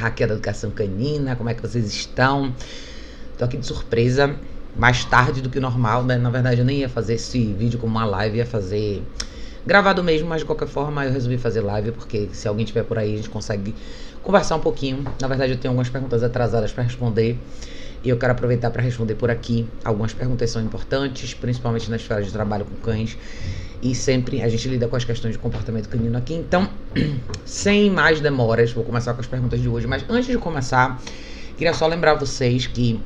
hacker da educação canina, como é que vocês estão? Tô aqui de surpresa, mais tarde do que o normal, né? Na verdade eu nem ia fazer esse vídeo como uma live, ia fazer gravado mesmo, mas de qualquer forma eu resolvi fazer live porque se alguém tiver por aí a gente consegue conversar um pouquinho. Na verdade eu tenho algumas perguntas atrasadas para responder. E eu quero aproveitar para responder por aqui. Algumas perguntas são importantes, principalmente na esfera de trabalho com cães. E sempre a gente lida com as questões de comportamento canino aqui. Então, sem mais demoras, vou começar com as perguntas de hoje. Mas antes de começar, queria só lembrar vocês que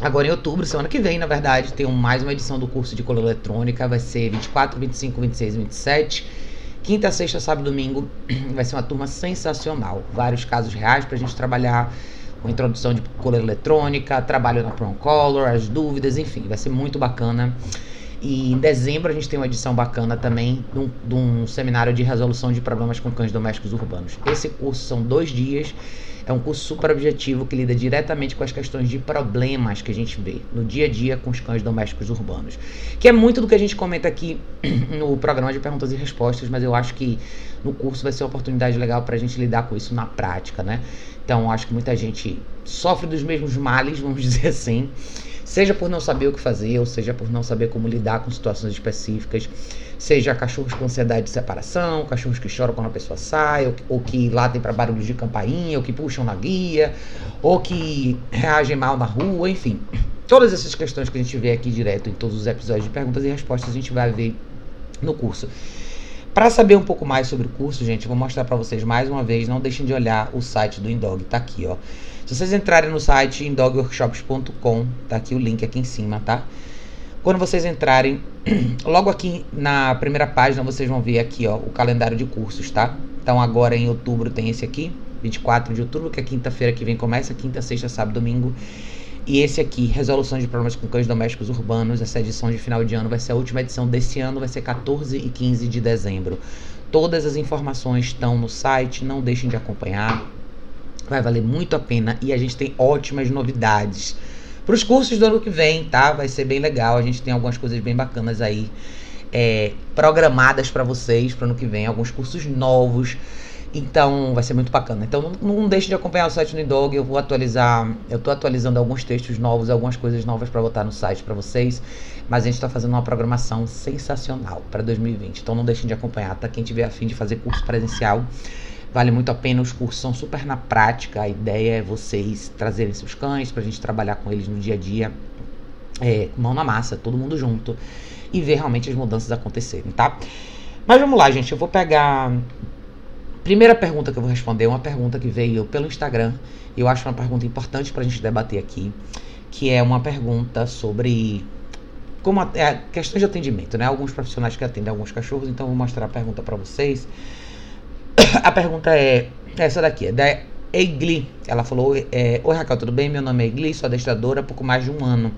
agora em outubro, semana que vem, na verdade, tem mais uma edição do curso de cola eletrônica. Vai ser 24, 25, 26 e 27. Quinta, sexta, sábado e domingo vai ser uma turma sensacional. Vários casos reais para a gente trabalhar com introdução de coleira eletrônica, trabalho na Prom Color, as dúvidas, enfim, vai ser muito bacana. E em dezembro a gente tem uma edição bacana também de um, de um, seminário de resolução de problemas com cães domésticos urbanos. Esse curso são dois dias, é um curso super objetivo que lida diretamente com as questões de problemas que a gente vê no dia a dia com os cães domésticos urbanos. Que é muito do que a gente comenta aqui no programa de perguntas e respostas, mas eu acho que no curso vai ser uma oportunidade legal para a gente lidar com isso na prática, né? Então acho que muita gente sofre dos mesmos males, vamos dizer assim seja por não saber o que fazer, ou seja por não saber como lidar com situações específicas, seja cachorros com ansiedade de separação, cachorros que choram quando a pessoa sai, ou, ou que latem para barulhos de campainha, ou que puxam na guia, ou que reagem mal na rua, enfim. Todas essas questões que a gente vê aqui direto em todos os episódios de perguntas e respostas a gente vai ver no curso. Para saber um pouco mais sobre o curso, gente, vou mostrar para vocês mais uma vez. Não deixem de olhar o site do Indog, tá aqui, ó. Se vocês entrarem no site indogworkshops.com, tá aqui o link aqui em cima, tá? Quando vocês entrarem, logo aqui na primeira página vocês vão ver aqui, ó, o calendário de cursos, tá? Então agora em outubro tem esse aqui, 24 de outubro, que é quinta-feira que vem começa, quinta, sexta, sábado, domingo. E esse aqui, Resolução de Problemas com Cães Domésticos Urbanos, essa edição de final de ano vai ser a última edição desse ano, vai ser 14 e 15 de dezembro. Todas as informações estão no site, não deixem de acompanhar. Vai valer muito a pena e a gente tem ótimas novidades para os cursos do ano que vem, tá? Vai ser bem legal. A gente tem algumas coisas bem bacanas aí é, programadas para vocês para ano que vem, alguns cursos novos. Então vai ser muito bacana. Então não, não deixe de acompanhar o site do Indog. Eu vou atualizar, eu estou atualizando alguns textos novos, algumas coisas novas para botar no site para vocês. Mas a gente está fazendo uma programação sensacional para 2020. Então não deixem de acompanhar, tá? Quem tiver afim de fazer curso presencial, Vale muito a pena, os cursos são super na prática. A ideia é vocês trazerem seus cães para a gente trabalhar com eles no dia a dia, é, mão na massa, todo mundo junto e ver realmente as mudanças acontecerem, tá? Mas vamos lá, gente. Eu vou pegar. Primeira pergunta que eu vou responder é uma pergunta que veio pelo Instagram. Eu acho uma pergunta importante para a gente debater aqui, que é uma pergunta sobre como a, é, questões de atendimento, né? Alguns profissionais que atendem alguns cachorros, então eu vou mostrar a pergunta para vocês. A pergunta é essa daqui, é da Egli. Ela falou: é, Oi Raquel, tudo bem? Meu nome é Egli, sou adestradora há pouco mais de um ano.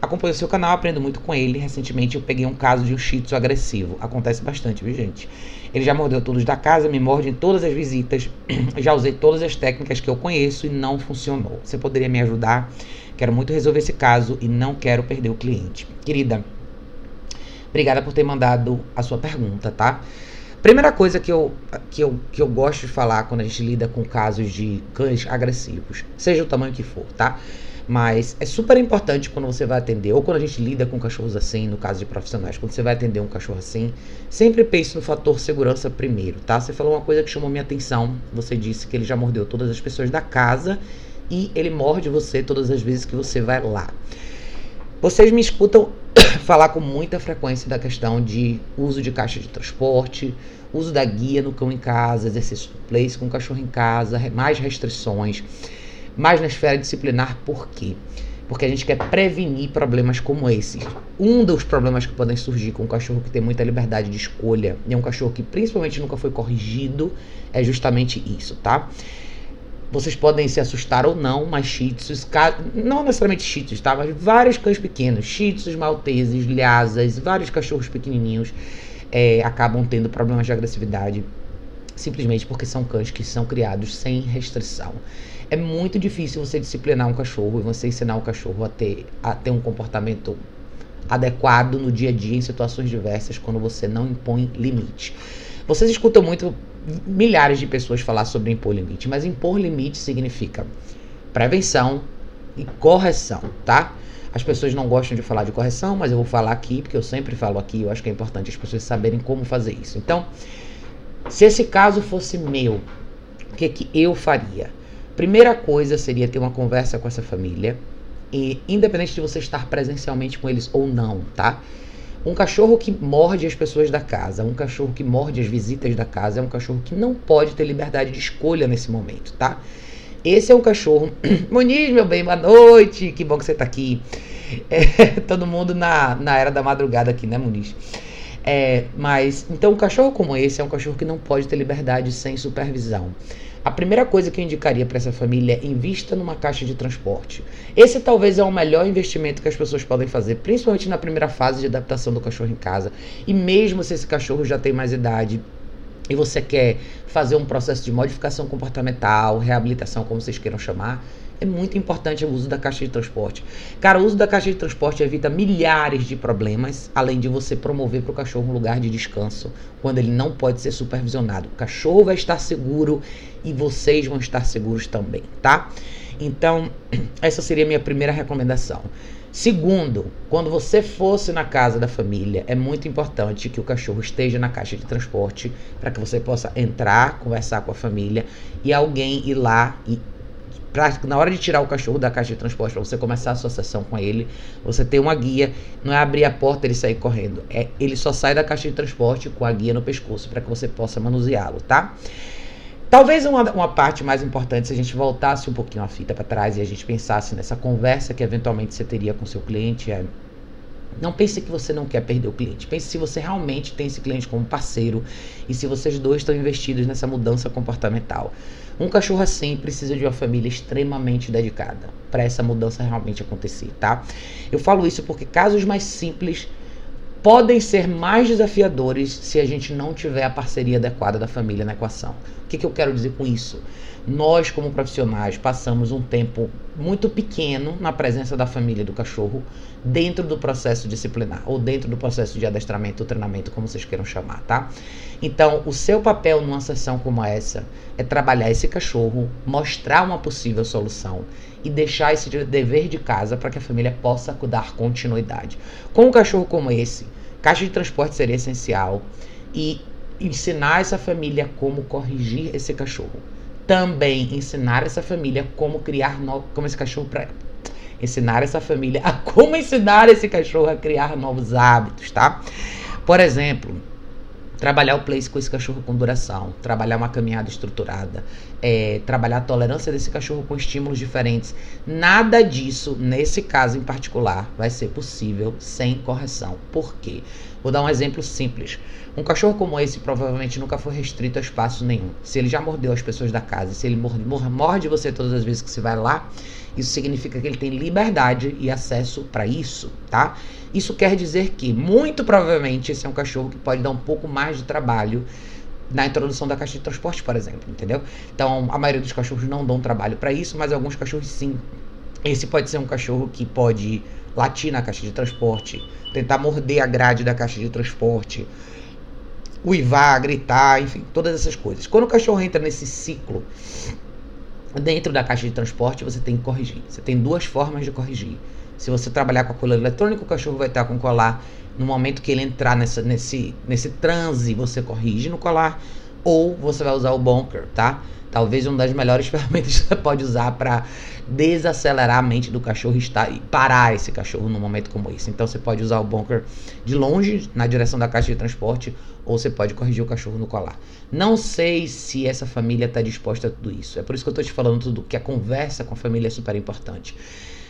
Acompanho o seu canal, aprendo muito com ele. Recentemente eu peguei um caso de um shih tzu agressivo. Acontece bastante, viu, gente? Ele já mordeu todos da casa, me morde em todas as visitas. já usei todas as técnicas que eu conheço e não funcionou. Você poderia me ajudar? Quero muito resolver esse caso e não quero perder o cliente. Querida, obrigada por ter mandado a sua pergunta, tá? Primeira coisa que eu, que, eu, que eu gosto de falar quando a gente lida com casos de cães agressivos, seja o tamanho que for, tá? Mas é super importante quando você vai atender, ou quando a gente lida com cachorros assim, no caso de profissionais, quando você vai atender um cachorro assim, sempre pense no fator segurança primeiro, tá? Você falou uma coisa que chamou minha atenção. Você disse que ele já mordeu todas as pessoas da casa e ele morde você todas as vezes que você vai lá. Vocês me escutam falar com muita frequência da questão de uso de caixa de transporte, uso da guia no cão em casa, exercício do place com o cachorro em casa, mais restrições, mais na esfera disciplinar, por quê? Porque a gente quer prevenir problemas como esse. Um dos problemas que podem surgir com um cachorro que tem muita liberdade de escolha e é um cachorro que principalmente nunca foi corrigido é justamente isso, tá? Vocês podem se assustar ou não, mas shih tzus, não necessariamente shih tzus, tá? Mas vários cães pequenos, shih tzus, malteses, lhasas, vários cachorros pequenininhos é, acabam tendo problemas de agressividade simplesmente porque são cães que são criados sem restrição. É muito difícil você disciplinar um cachorro e você ensinar o cachorro a ter, a ter um comportamento adequado no dia a dia em situações diversas quando você não impõe limite. Vocês escutam muito milhares de pessoas falar sobre impor limite, mas impor limite significa prevenção e correção, tá? As pessoas não gostam de falar de correção, mas eu vou falar aqui, porque eu sempre falo aqui, eu acho que é importante as pessoas saberem como fazer isso. Então, se esse caso fosse meu, o que, que eu faria? Primeira coisa seria ter uma conversa com essa família, e independente de você estar presencialmente com eles ou não, tá? Um cachorro que morde as pessoas da casa, um cachorro que morde as visitas da casa, é um cachorro que não pode ter liberdade de escolha nesse momento, tá? Esse é um cachorro. Muniz, meu bem, boa noite. Que bom que você tá aqui. É, todo mundo na, na era da madrugada aqui, né, Muniz? É, mas, então, um cachorro como esse é um cachorro que não pode ter liberdade sem supervisão. A primeira coisa que eu indicaria para essa família é invista numa caixa de transporte. Esse talvez é o melhor investimento que as pessoas podem fazer, principalmente na primeira fase de adaptação do cachorro em casa. E mesmo se esse cachorro já tem mais idade, e você quer fazer um processo de modificação comportamental, reabilitação, como vocês queiram chamar, é muito importante o uso da caixa de transporte. Cara, o uso da caixa de transporte evita milhares de problemas, além de você promover para o cachorro um lugar de descanso quando ele não pode ser supervisionado. O cachorro vai estar seguro e vocês vão estar seguros também, tá? Então, essa seria a minha primeira recomendação. Segundo, quando você fosse na casa da família, é muito importante que o cachorro esteja na caixa de transporte para que você possa entrar, conversar com a família e alguém ir lá e na hora de tirar o cachorro da caixa de transporte para você começar a sessão com ele, você tem uma guia, não é abrir a porta e ele sair correndo, é ele só sai da caixa de transporte com a guia no pescoço para que você possa manuseá-lo, tá? Talvez uma, uma parte mais importante, se a gente voltasse um pouquinho a fita para trás e a gente pensasse nessa conversa que eventualmente você teria com seu cliente, é não pense que você não quer perder o cliente. Pense se você realmente tem esse cliente como parceiro e se vocês dois estão investidos nessa mudança comportamental. Um cachorro assim precisa de uma família extremamente dedicada para essa mudança realmente acontecer, tá? Eu falo isso porque casos mais simples podem ser mais desafiadores se a gente não tiver a parceria adequada da família na equação. O que, que eu quero dizer com isso? Nós, como profissionais, passamos um tempo muito pequeno na presença da família do cachorro dentro do processo disciplinar ou dentro do processo de adestramento ou treinamento, como vocês queiram chamar, tá? Então, o seu papel numa sessão como essa é trabalhar esse cachorro, mostrar uma possível solução e deixar esse dever de casa para que a família possa dar continuidade. Com um cachorro como esse, caixa de transporte seria essencial e ensinar essa família como corrigir esse cachorro. Também ensinar essa família como criar no... como esse cachorro para ensinar essa família a como ensinar esse cachorro a criar novos hábitos, tá? Por exemplo, trabalhar o place com esse cachorro com duração, trabalhar uma caminhada estruturada, é, trabalhar a tolerância desse cachorro com estímulos diferentes. Nada disso, nesse caso em particular, vai ser possível sem correção. Por quê? Vou dar um exemplo simples. Um cachorro como esse provavelmente nunca foi restrito a espaço nenhum. Se ele já mordeu as pessoas da casa, se ele morde, morde você todas as vezes que você vai lá, isso significa que ele tem liberdade e acesso para isso, tá? Isso quer dizer que, muito provavelmente, esse é um cachorro que pode dar um pouco mais de trabalho na introdução da caixa de transporte, por exemplo, entendeu? Então, a maioria dos cachorros não dão trabalho para isso, mas alguns cachorros sim. Esse pode ser um cachorro que pode latir na caixa de transporte, tentar morder a grade da caixa de transporte, uivar, gritar, enfim, todas essas coisas. Quando o cachorro entra nesse ciclo dentro da caixa de transporte, você tem que corrigir. Você tem duas formas de corrigir. Se você trabalhar com a cola eletrônica, o cachorro vai estar com colar. No momento que ele entrar nessa, nesse, nesse transe, você corrige no colar. Ou você vai usar o bunker, tá? Talvez uma das melhores ferramentas que você pode usar para desacelerar a mente do cachorro e parar esse cachorro num momento como esse. Então você pode usar o bunker de longe, na direção da caixa de transporte, ou você pode corrigir o cachorro no colar. Não sei se essa família está disposta a tudo isso. É por isso que eu estou te falando tudo, que a conversa com a família é super importante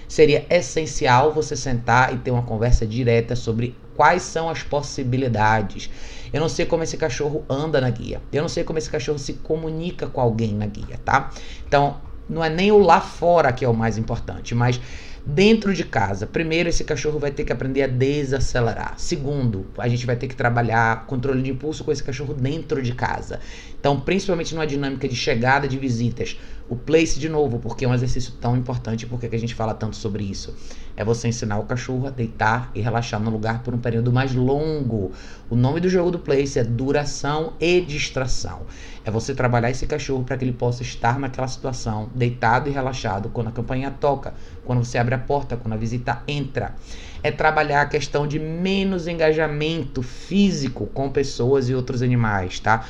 seria essencial você sentar e ter uma conversa direta sobre quais são as possibilidades. Eu não sei como esse cachorro anda na guia. Eu não sei como esse cachorro se comunica com alguém na guia, tá? Então, não é nem o lá fora que é o mais importante, mas dentro de casa. Primeiro, esse cachorro vai ter que aprender a desacelerar. Segundo, a gente vai ter que trabalhar controle de impulso com esse cachorro dentro de casa. Então, principalmente numa dinâmica de chegada de visitas, o place de novo, porque é um exercício tão importante, porque que a gente fala tanto sobre isso? É você ensinar o cachorro a deitar e relaxar no lugar por um período mais longo. O nome do jogo do place é duração e distração. É você trabalhar esse cachorro para que ele possa estar naquela situação, deitado e relaxado, quando a campainha toca, quando você abre a porta, quando a visita entra. É trabalhar a questão de menos engajamento físico com pessoas e outros animais, tá?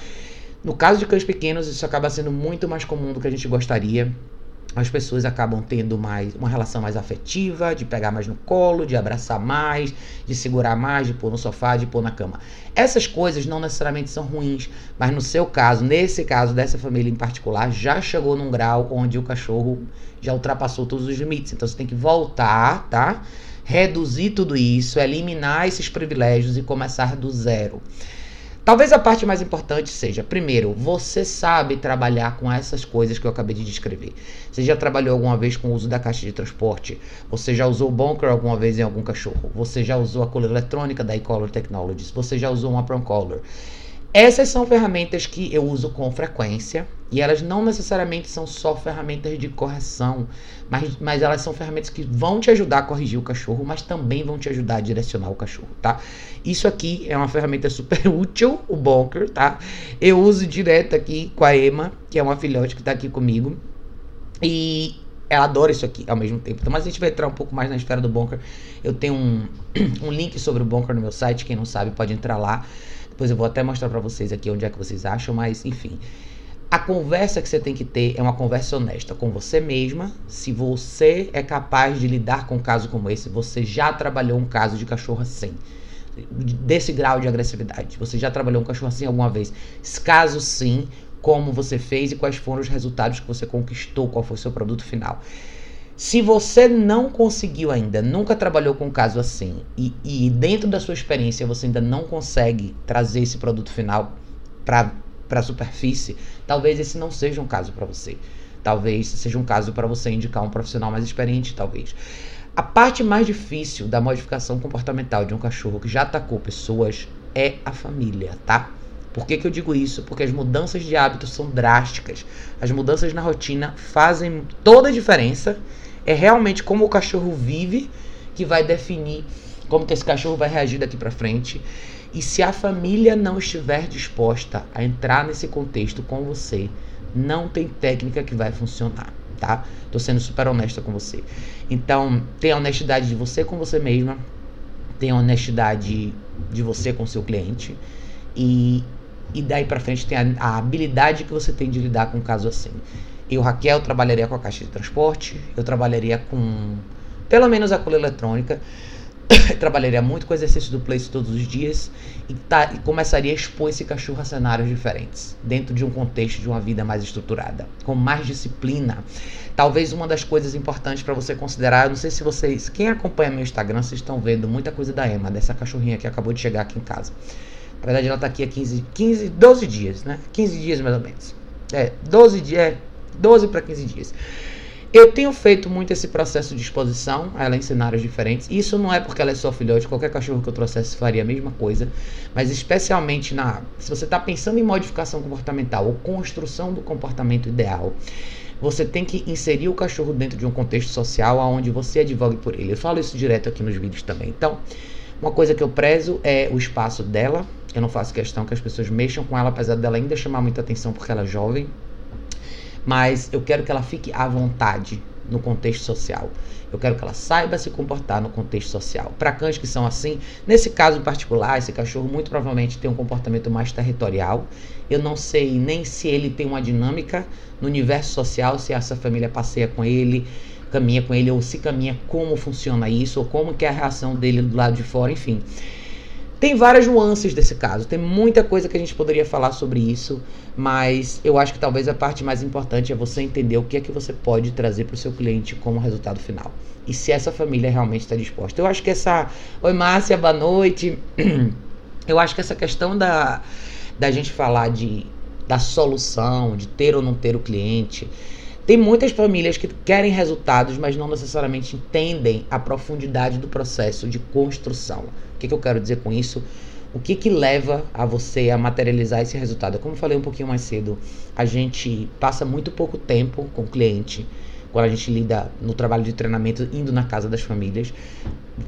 No caso de cães pequenos, isso acaba sendo muito mais comum do que a gente gostaria. As pessoas acabam tendo mais uma relação mais afetiva, de pegar mais no colo, de abraçar mais, de segurar mais, de pôr no sofá, de pôr na cama. Essas coisas não necessariamente são ruins, mas no seu caso, nesse caso dessa família em particular, já chegou num grau onde o cachorro já ultrapassou todos os limites. Então você tem que voltar, tá? Reduzir tudo isso, eliminar esses privilégios e começar do zero. Talvez a parte mais importante seja, primeiro, você sabe trabalhar com essas coisas que eu acabei de descrever. Você já trabalhou alguma vez com o uso da caixa de transporte? Você já usou o bunker alguma vez em algum cachorro? Você já usou a cola eletrônica da e-collar Technologies? Você já usou uma Collar? Essas são ferramentas que eu uso com frequência e elas não necessariamente são só ferramentas de correção, mas, mas elas são ferramentas que vão te ajudar a corrigir o cachorro, mas também vão te ajudar a direcionar o cachorro, tá? Isso aqui é uma ferramenta super útil, o Bonker, tá? Eu uso direto aqui com a Emma, que é uma filhote que tá aqui comigo, e ela adora isso aqui ao mesmo tempo. Então, mas a gente vai entrar um pouco mais na esfera do Bonker. Eu tenho um, um link sobre o Bonker no meu site, quem não sabe pode entrar lá. Depois eu vou até mostrar para vocês aqui onde é que vocês acham, mas enfim. A conversa que você tem que ter é uma conversa honesta com você mesma. Se você é capaz de lidar com um caso como esse, você já trabalhou um caso de cachorro assim, desse grau de agressividade. Você já trabalhou um cachorro assim alguma vez? Caso sim, como você fez e quais foram os resultados que você conquistou, qual foi o seu produto final. Se você não conseguiu ainda, nunca trabalhou com um caso assim, e, e dentro da sua experiência você ainda não consegue trazer esse produto final para a superfície, talvez esse não seja um caso para você. Talvez seja um caso para você indicar um profissional mais experiente, talvez. A parte mais difícil da modificação comportamental de um cachorro que já atacou pessoas é a família, tá? Por que, que eu digo isso? Porque as mudanças de hábitos são drásticas. As mudanças na rotina fazem toda a diferença é realmente como o cachorro vive que vai definir como que esse cachorro vai reagir daqui para frente. E se a família não estiver disposta a entrar nesse contexto com você, não tem técnica que vai funcionar, tá? Tô sendo super honesta com você. Então, tem a honestidade de você com você mesma, tem a honestidade de você com seu cliente e, e daí para frente tem a, a habilidade que você tem de lidar com um caso assim. Eu, Raquel, trabalharia com a caixa de transporte, eu trabalharia com pelo menos a cola eletrônica, trabalharia muito com exercício do place todos os dias e, tá, e começaria a expor esse cachorro a cenários diferentes, dentro de um contexto de uma vida mais estruturada, com mais disciplina. Talvez uma das coisas importantes para você considerar, eu não sei se vocês, quem acompanha meu Instagram, vocês estão vendo muita coisa da Emma, dessa cachorrinha que acabou de chegar aqui em casa. Na verdade, ela está aqui há 15, 15, 12 dias, né? 15 dias mais ou menos. É, 12 dias, é, 12 para 15 dias. Eu tenho feito muito esse processo de exposição a ela em cenários diferentes. Isso não é porque ela é sua filhote, qualquer cachorro que eu trouxesse faria a mesma coisa. Mas especialmente na. Se você está pensando em modificação comportamental ou construção do comportamento ideal, você tem que inserir o cachorro dentro de um contexto social onde você advogue por ele. Eu falo isso direto aqui nos vídeos também. Então, uma coisa que eu prezo é o espaço dela. Eu não faço questão que as pessoas mexam com ela, apesar dela ainda chamar muita atenção porque ela é jovem mas eu quero que ela fique à vontade no contexto social. Eu quero que ela saiba se comportar no contexto social. Para cães que são assim, nesse caso em particular, esse cachorro muito provavelmente tem um comportamento mais territorial. Eu não sei nem se ele tem uma dinâmica no universo social, se essa família passeia com ele, caminha com ele, ou se caminha, como funciona isso, ou como que é a reação dele do lado de fora, enfim. Tem várias nuances desse caso, tem muita coisa que a gente poderia falar sobre isso, mas eu acho que talvez a parte mais importante é você entender o que é que você pode trazer para o seu cliente como resultado final. E se essa família realmente está disposta. Eu acho que essa. Oi, Márcia, boa noite. Eu acho que essa questão da, da gente falar de, da solução, de ter ou não ter o cliente, Tem muitas famílias que querem resultados, mas não necessariamente entendem a profundidade do processo de construção. O que, que eu quero dizer com isso? O que, que leva a você a materializar esse resultado? Como eu falei um pouquinho mais cedo, a gente passa muito pouco tempo com o cliente quando a gente lida no trabalho de treinamento indo na casa das famílias,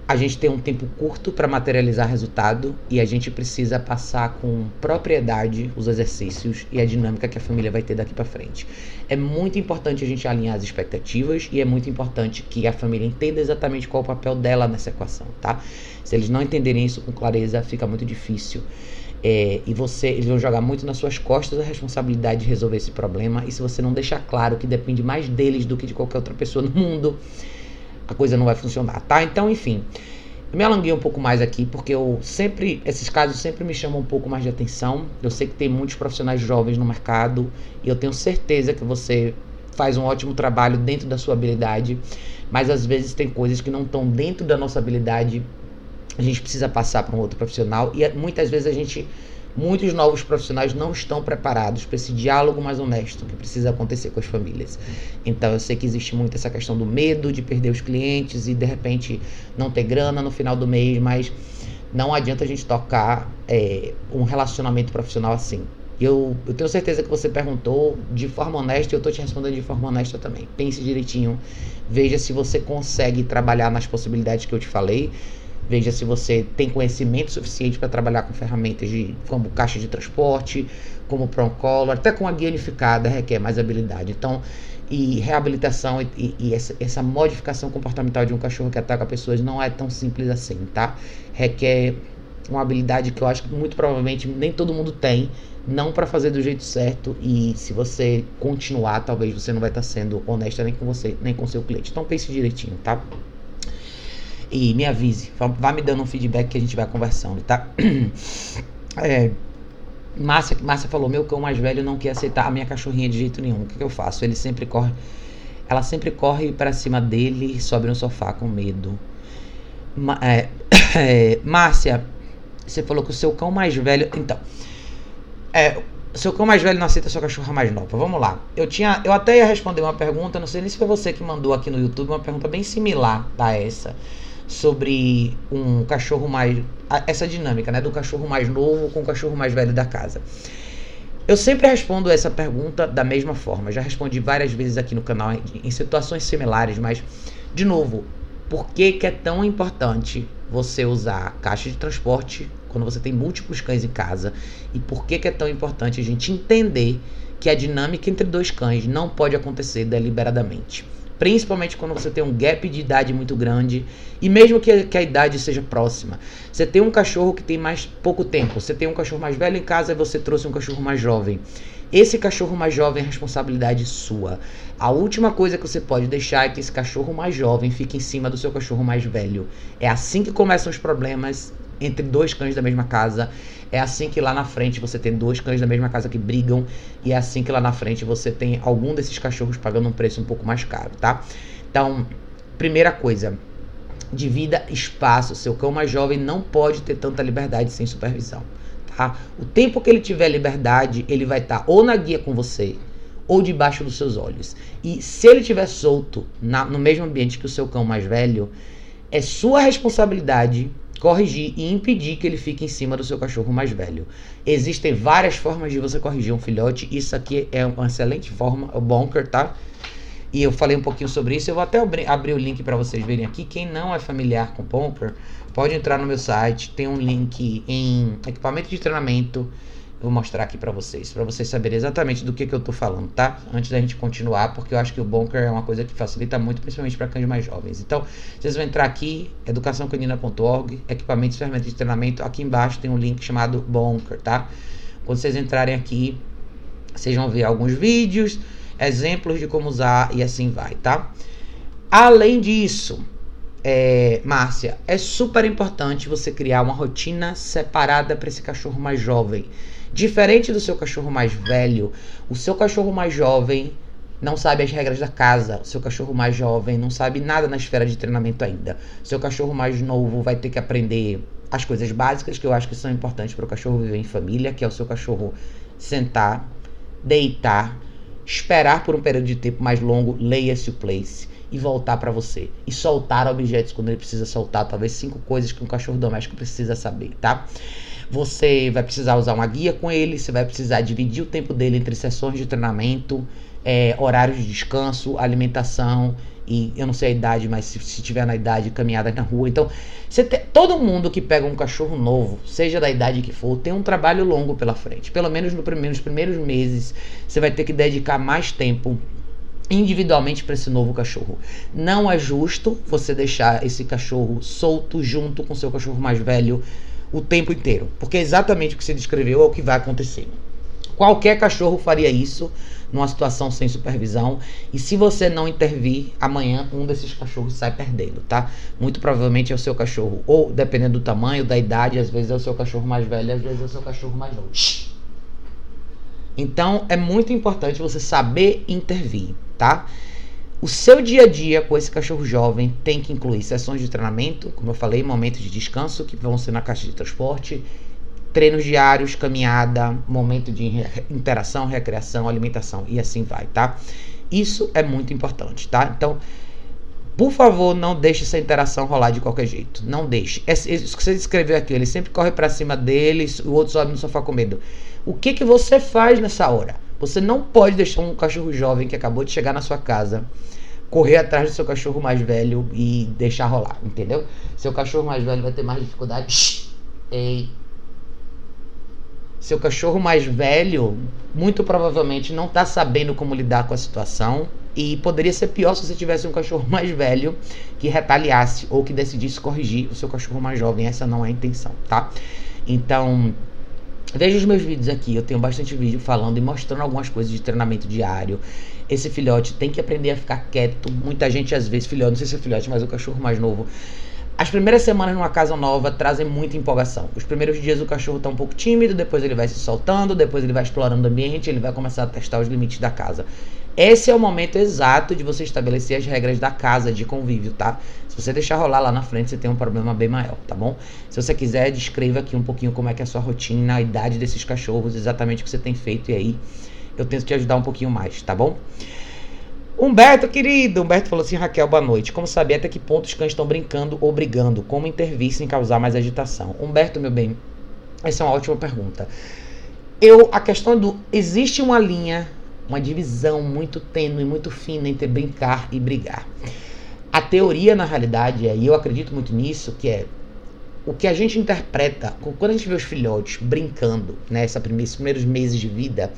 a gente tem um tempo curto para materializar resultado e a gente precisa passar com propriedade os exercícios e a dinâmica que a família vai ter daqui para frente. É muito importante a gente alinhar as expectativas e é muito importante que a família entenda exatamente qual é o papel dela nessa equação, tá? Se eles não entenderem isso com clareza, fica muito difícil. É, e você, eles vão jogar muito nas suas costas a responsabilidade de resolver esse problema. E se você não deixar claro que depende mais deles do que de qualquer outra pessoa no mundo, a coisa não vai funcionar, tá? Então, enfim, eu me alonguei um pouco mais aqui porque eu sempre, esses casos sempre me chamam um pouco mais de atenção. Eu sei que tem muitos profissionais jovens no mercado e eu tenho certeza que você faz um ótimo trabalho dentro da sua habilidade, mas às vezes tem coisas que não estão dentro da nossa habilidade a gente precisa passar para um outro profissional e muitas vezes a gente muitos novos profissionais não estão preparados para esse diálogo mais honesto que precisa acontecer com as famílias. Então eu sei que existe muito essa questão do medo de perder os clientes e de repente não ter grana no final do mês, mas não adianta a gente tocar é, um relacionamento profissional assim. Eu, eu tenho certeza que você perguntou de forma honesta e eu estou te respondendo de forma honesta também. Pense direitinho, veja se você consegue trabalhar nas possibilidades que eu te falei Veja se você tem conhecimento suficiente para trabalhar com ferramentas de, como caixa de transporte, como Procolor, até com a guia unificada requer mais habilidade. Então, e reabilitação e, e essa, essa, modificação comportamental de um cachorro que ataca pessoas não é tão simples assim, tá? Requer uma habilidade que eu acho que muito provavelmente nem todo mundo tem, não para fazer do jeito certo e se você continuar, talvez você não vai estar tá sendo honesta nem com você, nem com seu cliente. Então pense direitinho, tá? E me avise, vá me dando um feedback que a gente vai conversando, tá? É, Márcia, Márcia falou: meu cão mais velho não quer aceitar a minha cachorrinha de jeito nenhum. O que, que eu faço? Ele sempre corre. Ela sempre corre para cima dele e sobe no sofá com medo. Ma, é, é, Márcia, você falou que o seu cão mais velho. Então. É, seu cão mais velho não aceita sua cachorra mais nova. Vamos lá. Eu tinha, eu até ia responder uma pergunta, não sei nem se foi você que mandou aqui no YouTube, uma pergunta bem similar a essa sobre um cachorro mais. essa dinâmica, né? Do cachorro mais novo com o cachorro mais velho da casa. Eu sempre respondo essa pergunta da mesma forma. Já respondi várias vezes aqui no canal em situações similares, mas, de novo, por que, que é tão importante você usar caixa de transporte quando você tem múltiplos cães em casa? E por que, que é tão importante a gente entender que a dinâmica entre dois cães não pode acontecer deliberadamente? Principalmente quando você tem um gap de idade muito grande e mesmo que, que, a idade seja próxima. Você tem um cachorro que tem mais pouco tempo, você tem um cachorro mais velho em casa e você trouxe um cachorro mais jovem. Esse cachorro mais jovem é responsabilidade sua. A última coisa que você pode deixar é que esse cachorro mais jovem fique em cima do seu cachorro mais velho. É assim que começam os problemas entre dois cães da mesma casa. É assim que lá na frente você tem dois cães da mesma casa que brigam. E é assim que lá na frente você tem algum desses cachorros pagando um preço um pouco mais caro, tá? Então, primeira coisa, divida espaço. Seu cão mais jovem não pode ter tanta liberdade sem supervisão. Tá? O tempo que ele tiver liberdade, ele vai estar tá ou na guia com você ou debaixo dos seus olhos. E se ele estiver solto na, no mesmo ambiente que o seu cão mais velho, é sua responsabilidade corrigir e impedir que ele fique em cima do seu cachorro mais velho. Existem várias formas de você corrigir um filhote. Isso aqui é uma excelente forma, o Bonker, tá? E eu falei um pouquinho sobre isso. Eu vou até abrir o link para vocês verem aqui. Quem não é familiar com Bonker, pode entrar no meu site. Tem um link em equipamento de treinamento vou mostrar aqui para vocês, para vocês saberem exatamente do que, que eu tô falando, tá? Antes da gente continuar, porque eu acho que o Bonker é uma coisa que facilita muito, principalmente para cães mais jovens. Então, vocês vão entrar aqui, educaçãocanina.org, equipamentos ferramentas de treinamento. Aqui embaixo tem um link chamado Bonker, tá? Quando vocês entrarem aqui, vocês vão ver alguns vídeos, exemplos de como usar e assim vai, tá? Além disso, é, Márcia, é super importante você criar uma rotina separada para esse cachorro mais jovem. Diferente do seu cachorro mais velho, o seu cachorro mais jovem não sabe as regras da casa. O seu cachorro mais jovem não sabe nada na esfera de treinamento ainda. O seu cachorro mais novo vai ter que aprender as coisas básicas que eu acho que são importantes para o cachorro viver em família, que é o seu cachorro sentar, deitar, esperar por um período de tempo mais longo, leia-se o place e voltar para você. E soltar objetos quando ele precisa soltar, talvez cinco coisas que um cachorro doméstico precisa saber, tá? Você vai precisar usar uma guia com ele, você vai precisar dividir o tempo dele entre sessões de treinamento, é, horários de descanso, alimentação e eu não sei a idade, mas se, se tiver na idade, caminhada na rua. Então, te, todo mundo que pega um cachorro novo, seja da idade que for, tem um trabalho longo pela frente. Pelo menos no primeiro, nos primeiros meses, você vai ter que dedicar mais tempo individualmente para esse novo cachorro. Não é justo você deixar esse cachorro solto junto com seu cachorro mais velho o tempo inteiro, porque é exatamente o que você descreveu é o que vai acontecer. Qualquer cachorro faria isso numa situação sem supervisão. E se você não intervir, amanhã um desses cachorros sai perdendo, tá? Muito provavelmente é o seu cachorro, ou dependendo do tamanho, da idade, às vezes é o seu cachorro mais velho, às vezes é o seu cachorro mais novo. Então é muito importante você saber intervir, tá? O seu dia a dia com esse cachorro jovem tem que incluir sessões de treinamento, como eu falei, momentos de descanso que vão ser na caixa de transporte, treinos diários, caminhada, momento de interação, recreação, alimentação e assim vai, tá? Isso é muito importante, tá? Então, por favor, não deixe essa interação rolar de qualquer jeito. Não deixe. Isso que você descreveu aqui, ele sempre corre para cima dele, o outro sobe no sofá com medo. O que que você faz nessa hora? Você não pode deixar um cachorro jovem que acabou de chegar na sua casa correr atrás do seu cachorro mais velho e deixar rolar, entendeu? Seu cachorro mais velho vai ter mais dificuldade. Shhh, ei. Seu cachorro mais velho, muito provavelmente, não está sabendo como lidar com a situação. E poderia ser pior se você tivesse um cachorro mais velho que retaliasse ou que decidisse corrigir o seu cachorro mais jovem. Essa não é a intenção, tá? Então, Veja os meus vídeos aqui, eu tenho bastante vídeo falando e mostrando algumas coisas de treinamento diário. Esse filhote tem que aprender a ficar quieto. Muita gente, às vezes, filhote, não sei se é filhote, mas o cachorro mais novo. As primeiras semanas numa casa nova trazem muita empolgação. Os primeiros dias o cachorro está um pouco tímido, depois ele vai se soltando, depois ele vai explorando o ambiente, ele vai começar a testar os limites da casa. Esse é o momento exato de você estabelecer as regras da casa de convívio, tá? Se você deixar rolar lá na frente, você tem um problema bem maior, tá bom? Se você quiser, descreva aqui um pouquinho como é que é a sua rotina, a idade desses cachorros, exatamente o que você tem feito e aí eu tento te ajudar um pouquinho mais, tá bom? Humberto, querido, Humberto falou assim, Raquel, boa noite. Como saber até que ponto os cães estão brincando ou brigando? Como intervir sem causar mais agitação? Humberto, meu bem, essa é uma ótima pergunta. Eu, a questão do existe uma linha, uma divisão muito tênue, muito fina entre brincar e brigar. A teoria, na realidade, e eu acredito muito nisso, que é o que a gente interpreta quando a gente vê os filhotes brincando, né, esses primeiros meses de vida,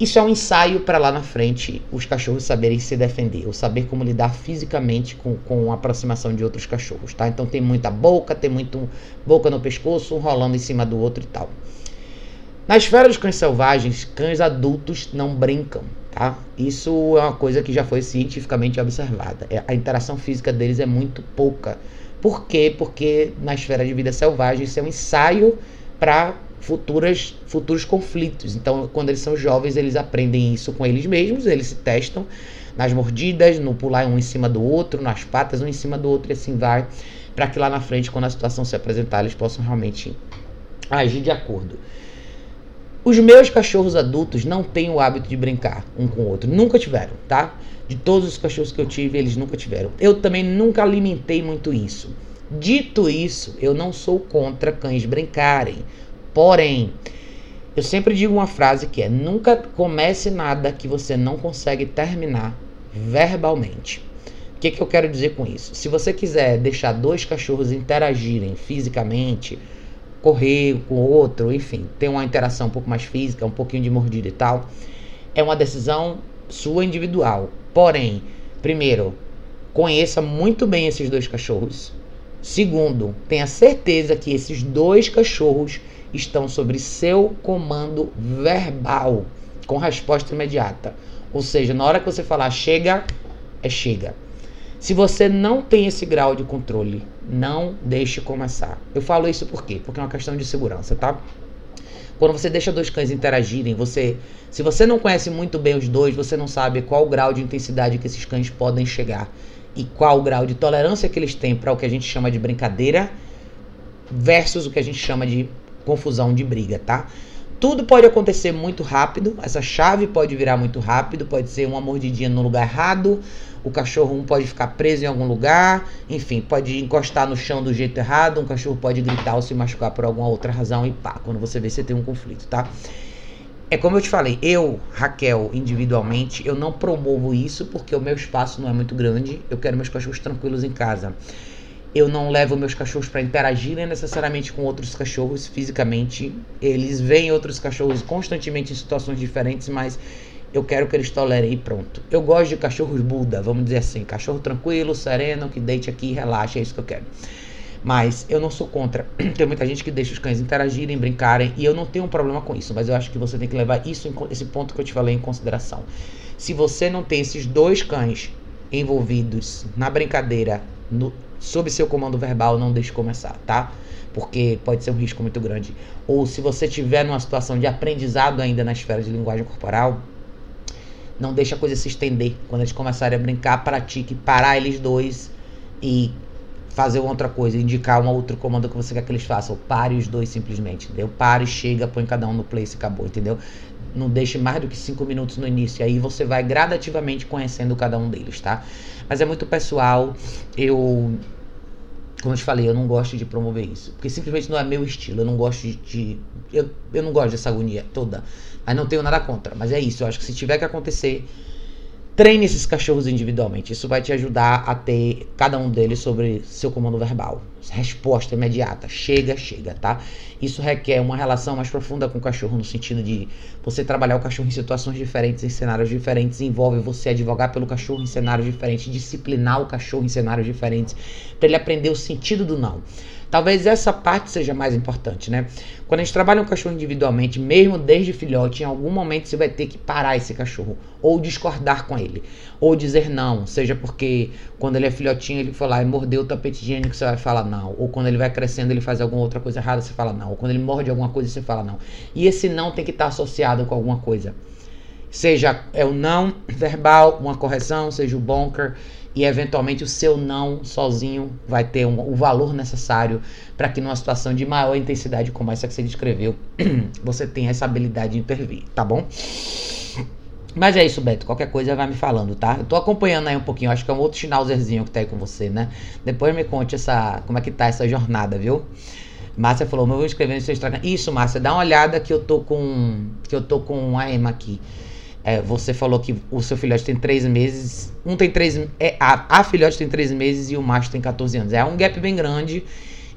isso é um ensaio para lá na frente os cachorros saberem se defender, ou saber como lidar fisicamente com, com a aproximação de outros cachorros, tá? Então tem muita boca, tem muito boca no pescoço, um rolando em cima do outro e tal. Na esfera dos cães selvagens, cães adultos não brincam, Tá? Isso é uma coisa que já foi cientificamente observada. É, a interação física deles é muito pouca. Por quê? Porque na esfera de vida selvagem isso é um ensaio para futuras futuros conflitos. Então, quando eles são jovens, eles aprendem isso com eles mesmos, eles se testam nas mordidas, no pular um em cima do outro, nas patas um em cima do outro e assim vai, para que lá na frente, quando a situação se apresentar, eles possam realmente agir de acordo. Os meus cachorros adultos não têm o hábito de brincar um com o outro. Nunca tiveram, tá? De todos os cachorros que eu tive, eles nunca tiveram. Eu também nunca alimentei muito isso. Dito isso, eu não sou contra cães brincarem. Porém, eu sempre digo uma frase que é: nunca comece nada que você não consegue terminar verbalmente. O que, que eu quero dizer com isso? Se você quiser deixar dois cachorros interagirem fisicamente, correr com o outro, enfim, ter uma interação um pouco mais física, um pouquinho de mordida e tal, é uma decisão sua individual. Porém, primeiro, conheça muito bem esses dois cachorros. Segundo, tenha certeza que esses dois cachorros estão sobre seu comando verbal, com resposta imediata. Ou seja, na hora que você falar chega, é chega. Se você não tem esse grau de controle, não deixe começar. Eu falo isso por quê? Porque é uma questão de segurança, tá? Quando você deixa dois cães interagirem, você, se você não conhece muito bem os dois, você não sabe qual o grau de intensidade que esses cães podem chegar e qual o grau de tolerância que eles têm para o que a gente chama de brincadeira versus o que a gente chama de confusão de briga, tá? Tudo pode acontecer muito rápido, essa chave pode virar muito rápido, pode ser uma mordidinha no lugar errado, o cachorro um pode ficar preso em algum lugar, enfim, pode encostar no chão do jeito errado, um cachorro pode gritar ou se machucar por alguma outra razão e pá, quando você vê você tem um conflito, tá? É como eu te falei, eu, Raquel, individualmente, eu não promovo isso porque o meu espaço não é muito grande, eu quero meus cachorros tranquilos em casa. Eu não levo meus cachorros para interagirem necessariamente com outros cachorros fisicamente. Eles veem outros cachorros constantemente em situações diferentes, mas eu quero que eles tolerem e pronto. Eu gosto de cachorros Buda, vamos dizer assim, cachorro tranquilo, sereno, que deite aqui e relaxe, é isso que eu quero. Mas eu não sou contra. Tem muita gente que deixa os cães interagirem, brincarem, e eu não tenho um problema com isso, mas eu acho que você tem que levar isso, esse ponto que eu te falei em consideração. Se você não tem esses dois cães envolvidos na brincadeira, no, sob seu comando verbal, não deixe começar, tá? Porque pode ser um risco muito grande. Ou se você tiver numa situação de aprendizado ainda na esfera de linguagem corporal, não deixe a coisa se estender. Quando eles começarem a brincar, pratique parar eles dois e fazer outra coisa, indicar um outro comando que você quer que eles façam. Pare os dois simplesmente, entendeu? Pare, chega, põe cada um no place e acabou, entendeu? Não deixe mais do que cinco minutos no início. Aí você vai gradativamente conhecendo cada um deles, tá? Mas é muito pessoal. Eu como eu te falei, eu não gosto de promover isso. Porque simplesmente não é meu estilo. Eu não gosto de. de eu, eu não gosto dessa agonia toda. Mas não tenho nada contra. Mas é isso. Eu acho que se tiver que acontecer, treine esses cachorros individualmente. Isso vai te ajudar a ter cada um deles sobre seu comando verbal resposta imediata. Chega, chega, tá? Isso requer uma relação mais profunda com o cachorro, no sentido de você trabalhar o cachorro em situações diferentes, em cenários diferentes, envolve você advogar pelo cachorro em cenários diferentes, disciplinar o cachorro em cenários diferentes, para ele aprender o sentido do não. Talvez essa parte seja mais importante, né? Quando a gente trabalha um cachorro individualmente, mesmo desde filhote, em algum momento você vai ter que parar esse cachorro, ou discordar com ele, ou dizer não, seja porque quando ele é filhotinho ele foi lá e mordeu o tapete higiênico, você vai falar não, ou quando ele vai crescendo ele faz alguma outra coisa errada, você fala não, ou quando ele morde alguma coisa, você fala não. E esse não tem que estar associado com alguma coisa. Seja é o não verbal, uma correção, seja o bonker, e eventualmente o seu não sozinho vai ter um, o valor necessário para que numa situação de maior intensidade como essa que você descreveu, você tenha essa habilidade de intervir, tá bom? Mas é isso, Beto. Qualquer coisa vai me falando, tá? Eu tô acompanhando aí um pouquinho. Acho que é um outro Schnauzerzinho que tá aí com você, né? Depois me conte essa, como é que tá essa jornada, viu? Márcia falou, mas eu vou escrever no seu Instagram. Isso, Márcia, dá uma olhada que eu tô com. Que eu tô com a Emma aqui. É, você falou que o seu filhote tem três meses. Um tem três. É, a, a filhote tem três meses e o macho tem 14 anos. É um gap bem grande.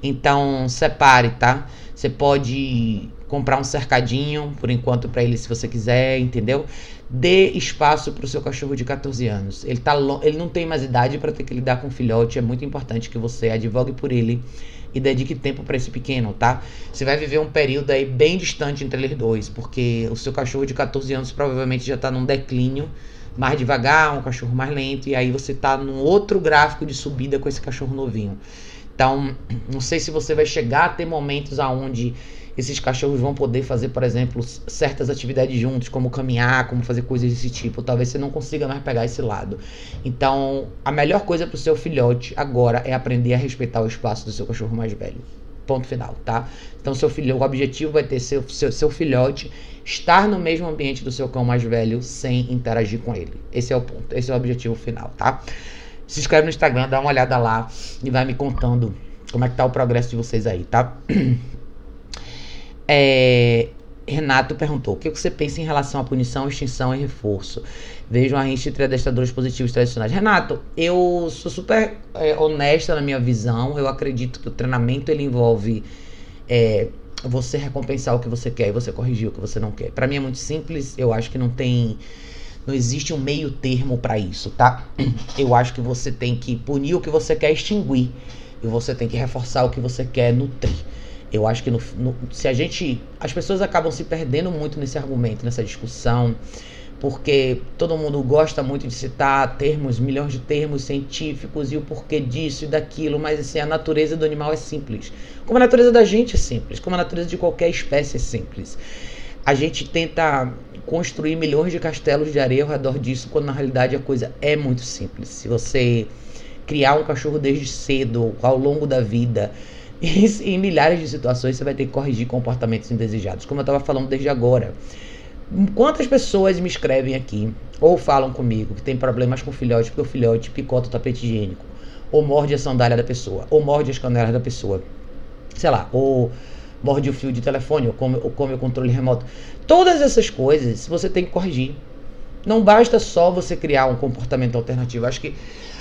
Então separe, tá? Você pode comprar um cercadinho por enquanto para ele se você quiser, entendeu? Dê espaço para o seu cachorro de 14 anos. Ele, tá, ele não tem mais idade para ter que lidar com filhote. É muito importante que você advogue por ele e dedique tempo para esse pequeno, tá? Você vai viver um período aí bem distante entre eles dois, porque o seu cachorro de 14 anos provavelmente já está num declínio mais devagar, um cachorro mais lento, e aí você está num outro gráfico de subida com esse cachorro novinho. Então, não sei se você vai chegar a ter momentos aonde esses cachorros vão poder fazer, por exemplo, certas atividades juntos, como caminhar, como fazer coisas desse tipo. Talvez você não consiga mais pegar esse lado. Então, a melhor coisa para o seu filhote agora é aprender a respeitar o espaço do seu cachorro mais velho. Ponto final, tá? Então, seu filho, o objetivo vai ter seu, seu, seu filhote estar no mesmo ambiente do seu cão mais velho sem interagir com ele. Esse é o ponto, esse é o objetivo final, tá? Se inscreve no Instagram, dá uma olhada lá e vai me contando como é que tá o progresso de vocês aí, tá? É, Renato perguntou: o que você pensa em relação à punição, extinção e reforço? Vejo uma rincha entre adestradores positivos tradicionais. Renato, eu sou super é, honesta na minha visão. Eu acredito que o treinamento ele envolve é, você recompensar o que você quer e você corrigir o que você não quer. Para mim é muito simples. Eu acho que não tem. Não existe um meio termo para isso, tá? Eu acho que você tem que punir o que você quer extinguir. E você tem que reforçar o que você quer nutrir. Eu acho que no, no, se a gente. As pessoas acabam se perdendo muito nesse argumento, nessa discussão, porque todo mundo gosta muito de citar termos, milhões de termos científicos e o porquê disso e daquilo, mas assim, a natureza do animal é simples. Como a natureza da gente é simples, como a natureza de qualquer espécie é simples. A gente tenta construir milhões de castelos de areia ao redor disso, quando na realidade a coisa é muito simples. Se você criar um cachorro desde cedo, ao longo da vida, em milhares de situações você vai ter que corrigir comportamentos indesejados, como eu estava falando desde agora. Quantas pessoas me escrevem aqui ou falam comigo que tem problemas com filhote porque o filhote picota o tapete higiênico, ou morde a sandália da pessoa, ou morde as canelas da pessoa, sei lá, ou morde o fio de telefone, ou come, ou come o controle remoto. Todas essas coisas você tem que corrigir. Não basta só você criar um comportamento alternativo. Acho que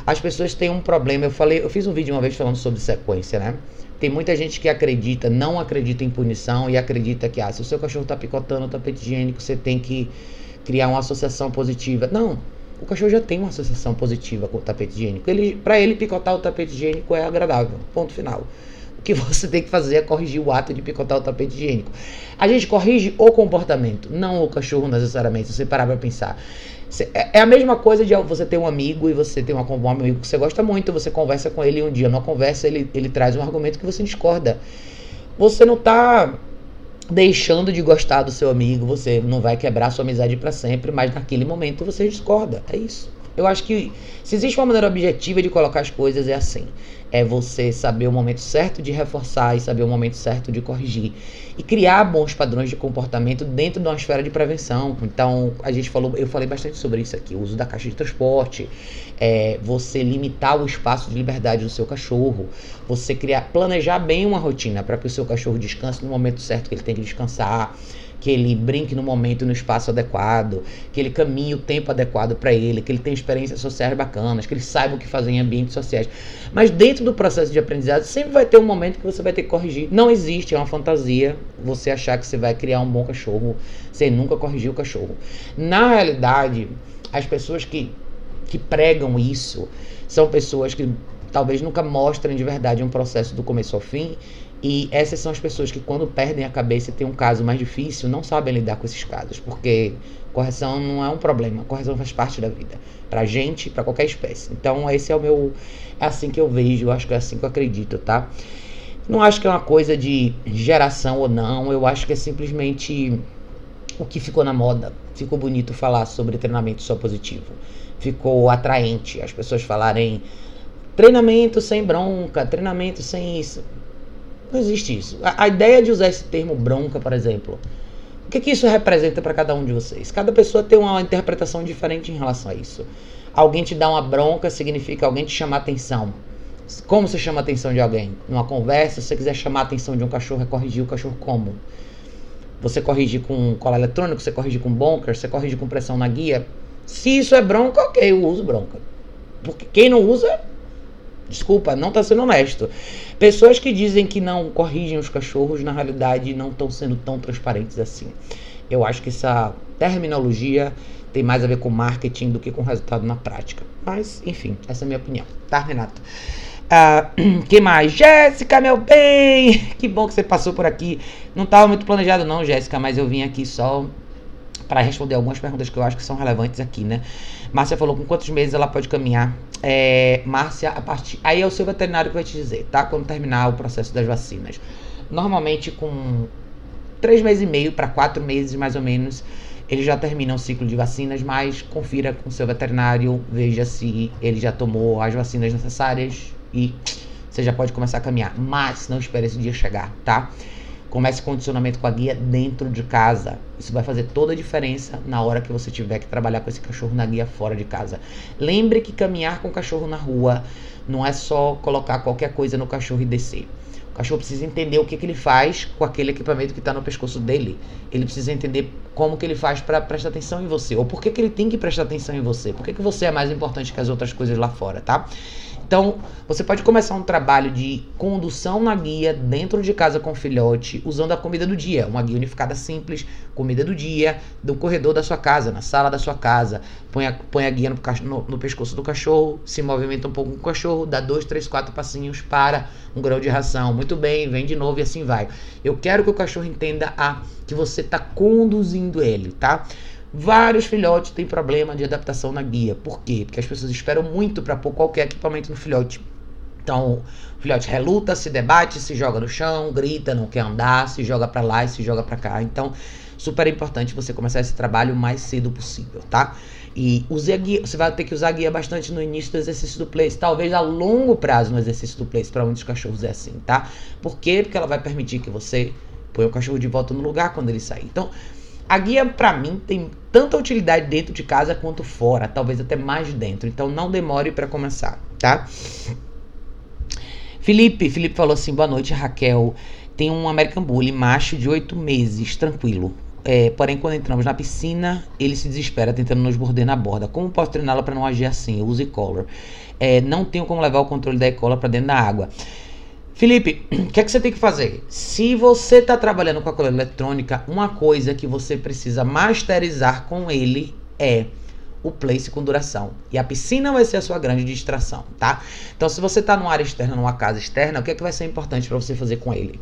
as pessoas têm um problema. Eu falei, eu fiz um vídeo uma vez falando sobre sequência, né? Tem muita gente que acredita, não acredita em punição e acredita que, ah, se o seu cachorro está picotando o tapete higiênico, você tem que criar uma associação positiva. Não, o cachorro já tem uma associação positiva com o tapete higiênico. Ele, para ele, picotar o tapete higiênico é agradável. Ponto final. O que você tem que fazer é corrigir o ato de picotar o tapete higiênico. A gente corrige o comportamento, não o cachorro necessariamente. Se você parar pra pensar. É, é a mesma coisa de você ter um amigo e você tem um amigo que você gosta muito, você conversa com ele um dia, numa conversa ele, ele traz um argumento que você discorda. Você não tá deixando de gostar do seu amigo, você não vai quebrar sua amizade para sempre, mas naquele momento você discorda. É isso. Eu acho que se existe uma maneira objetiva de colocar as coisas, é assim. É você saber o momento certo de reforçar e saber o momento certo de corrigir. E criar bons padrões de comportamento dentro de uma esfera de prevenção. Então, a gente falou, eu falei bastante sobre isso aqui, o uso da caixa de transporte, é, você limitar o espaço de liberdade do seu cachorro, você criar, planejar bem uma rotina para que o seu cachorro descanse no momento certo que ele tem que descansar que ele brinque no momento e no espaço adequado, que ele caminhe o tempo adequado para ele, que ele tenha experiências sociais bacanas, que ele saiba o que fazer em ambientes sociais. Mas dentro do processo de aprendizado sempre vai ter um momento que você vai ter que corrigir. Não existe, é uma fantasia você achar que você vai criar um bom cachorro sem nunca corrigir o cachorro. Na realidade, as pessoas que, que pregam isso são pessoas que talvez nunca mostrem de verdade um processo do começo ao fim e essas são as pessoas que, quando perdem a cabeça e tem um caso mais difícil, não sabem lidar com esses casos, porque correção não é um problema, correção faz parte da vida, pra gente, para qualquer espécie. Então, esse é o meu. É assim que eu vejo, acho que é assim que eu acredito, tá? Não acho que é uma coisa de geração ou não, eu acho que é simplesmente o que ficou na moda. Ficou bonito falar sobre treinamento só positivo. Ficou atraente as pessoas falarem treinamento sem bronca, treinamento sem isso. Não existe isso. A, a, ideia de usar esse termo bronca, por exemplo, o que, que isso representa para cada um de vocês? Cada pessoa tem uma interpretação diferente em relação a isso. Alguém te dá uma bronca significa alguém te chamar atenção. Como você chama a atenção de alguém? Numa conversa, se você quiser chamar a atenção de um cachorro, é corrigir o cachorro como? Você corrige com cola eletrônico, você corrige com bunker, você corrige com pressão na guia. Se isso é bronca, ok, eu uso bronca. Porque quem não usa, Desculpa, não está sendo honesto. Pessoas que dizem que não corrigem os cachorros, na realidade, não estão sendo tão transparentes assim. Eu acho que essa terminologia tem mais a ver com marketing do que com resultado na prática. Mas, enfim, essa é a minha opinião, tá, Renato? Uh, que mais? Jéssica, meu bem! Que bom que você passou por aqui. Não estava muito planejado, não, Jéssica, mas eu vim aqui só para responder algumas perguntas que eu acho que são relevantes aqui, né? Márcia falou com quantos meses ela pode caminhar é, Márcia, a partir. Aí é o seu veterinário que vai te dizer, tá? Quando terminar o processo das vacinas. Normalmente com três meses e meio para quatro meses mais ou menos, ele já termina o ciclo de vacinas, mas confira com o seu veterinário, veja se ele já tomou as vacinas necessárias e você já pode começar a caminhar. Mas não espere esse dia chegar, tá? Comece condicionamento com a guia dentro de casa. Isso vai fazer toda a diferença na hora que você tiver que trabalhar com esse cachorro na guia fora de casa. Lembre que caminhar com o cachorro na rua não é só colocar qualquer coisa no cachorro e descer. O cachorro precisa entender o que, que ele faz com aquele equipamento que está no pescoço dele. Ele precisa entender como que ele faz para prestar atenção em você. Ou por que, que ele tem que prestar atenção em você. Por que, que você é mais importante que as outras coisas lá fora, tá? Então, você pode começar um trabalho de condução na guia dentro de casa com o filhote, usando a comida do dia, uma guia unificada simples, comida do dia, do corredor da sua casa, na sala da sua casa. Põe a, põe a guia no, no, no pescoço do cachorro, se movimenta um pouco com o cachorro, dá dois, três, quatro passinhos para um grão de ração. Muito bem, vem de novo e assim vai. Eu quero que o cachorro entenda a que você está conduzindo ele, tá? Vários filhotes têm problema de adaptação na guia. Por quê? Porque as pessoas esperam muito para pôr qualquer equipamento no filhote. Então, o filhote reluta, se debate, se joga no chão, grita, não quer andar, se joga para lá e se joga para cá. Então, super importante você começar esse trabalho o mais cedo possível, tá? E use a guia, você vai ter que usar a guia bastante no início do exercício do place, talvez a longo prazo no exercício do place, para muitos cachorros é assim, tá? Por quê? Porque ela vai permitir que você ponha o cachorro de volta no lugar quando ele sair. Então, a guia para mim tem tanta utilidade dentro de casa quanto fora, talvez até mais dentro. Então não demore para começar, tá? Felipe, Felipe falou assim: "Boa noite, Raquel. Tem um American Bully macho de oito meses, tranquilo. É, porém, quando entramos na piscina, ele se desespera tentando nos morder na borda. Como posso treiná-la para não agir assim? Eu uso e-collar. É, não tenho como levar o controle da e-collar para dentro da água. Felipe, o que é que você tem que fazer? Se você está trabalhando com a coleira eletrônica, uma coisa que você precisa masterizar com ele é o place com duração. E a piscina vai ser a sua grande distração, tá? Então, se você está numa área externa, numa casa externa, o que é que vai ser importante para você fazer com ele?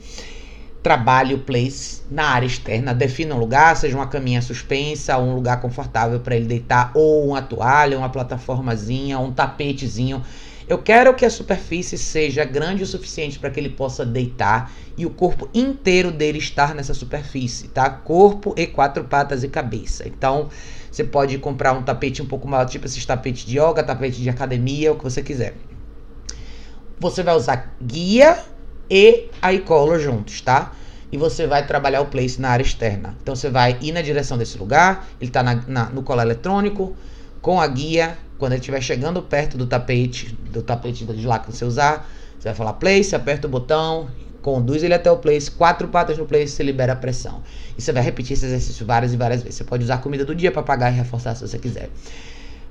Trabalhe o place na área externa, defina um lugar, seja uma caminha suspensa, um lugar confortável para ele deitar, ou uma toalha, uma plataformazinha, um tapetezinho eu quero que a superfície seja grande o suficiente para que ele possa deitar e o corpo inteiro dele estar nessa superfície, tá? Corpo e quatro patas e cabeça. Então, você pode comprar um tapete um pouco maior, tipo esses tapetes de yoga, tapete de academia, o que você quiser. Você vai usar guia e a e-collar juntos, tá? E você vai trabalhar o place na área externa. Então você vai ir na direção desse lugar, ele está no colar eletrônico, com a guia quando ele estiver chegando perto do tapete, do tapete de lá que você usar, você vai falar place, aperta o botão, conduz ele até o place, quatro patas no place, você libera a pressão. E você vai repetir esse exercício várias e várias vezes. Você pode usar a comida do dia para pagar e reforçar se você quiser.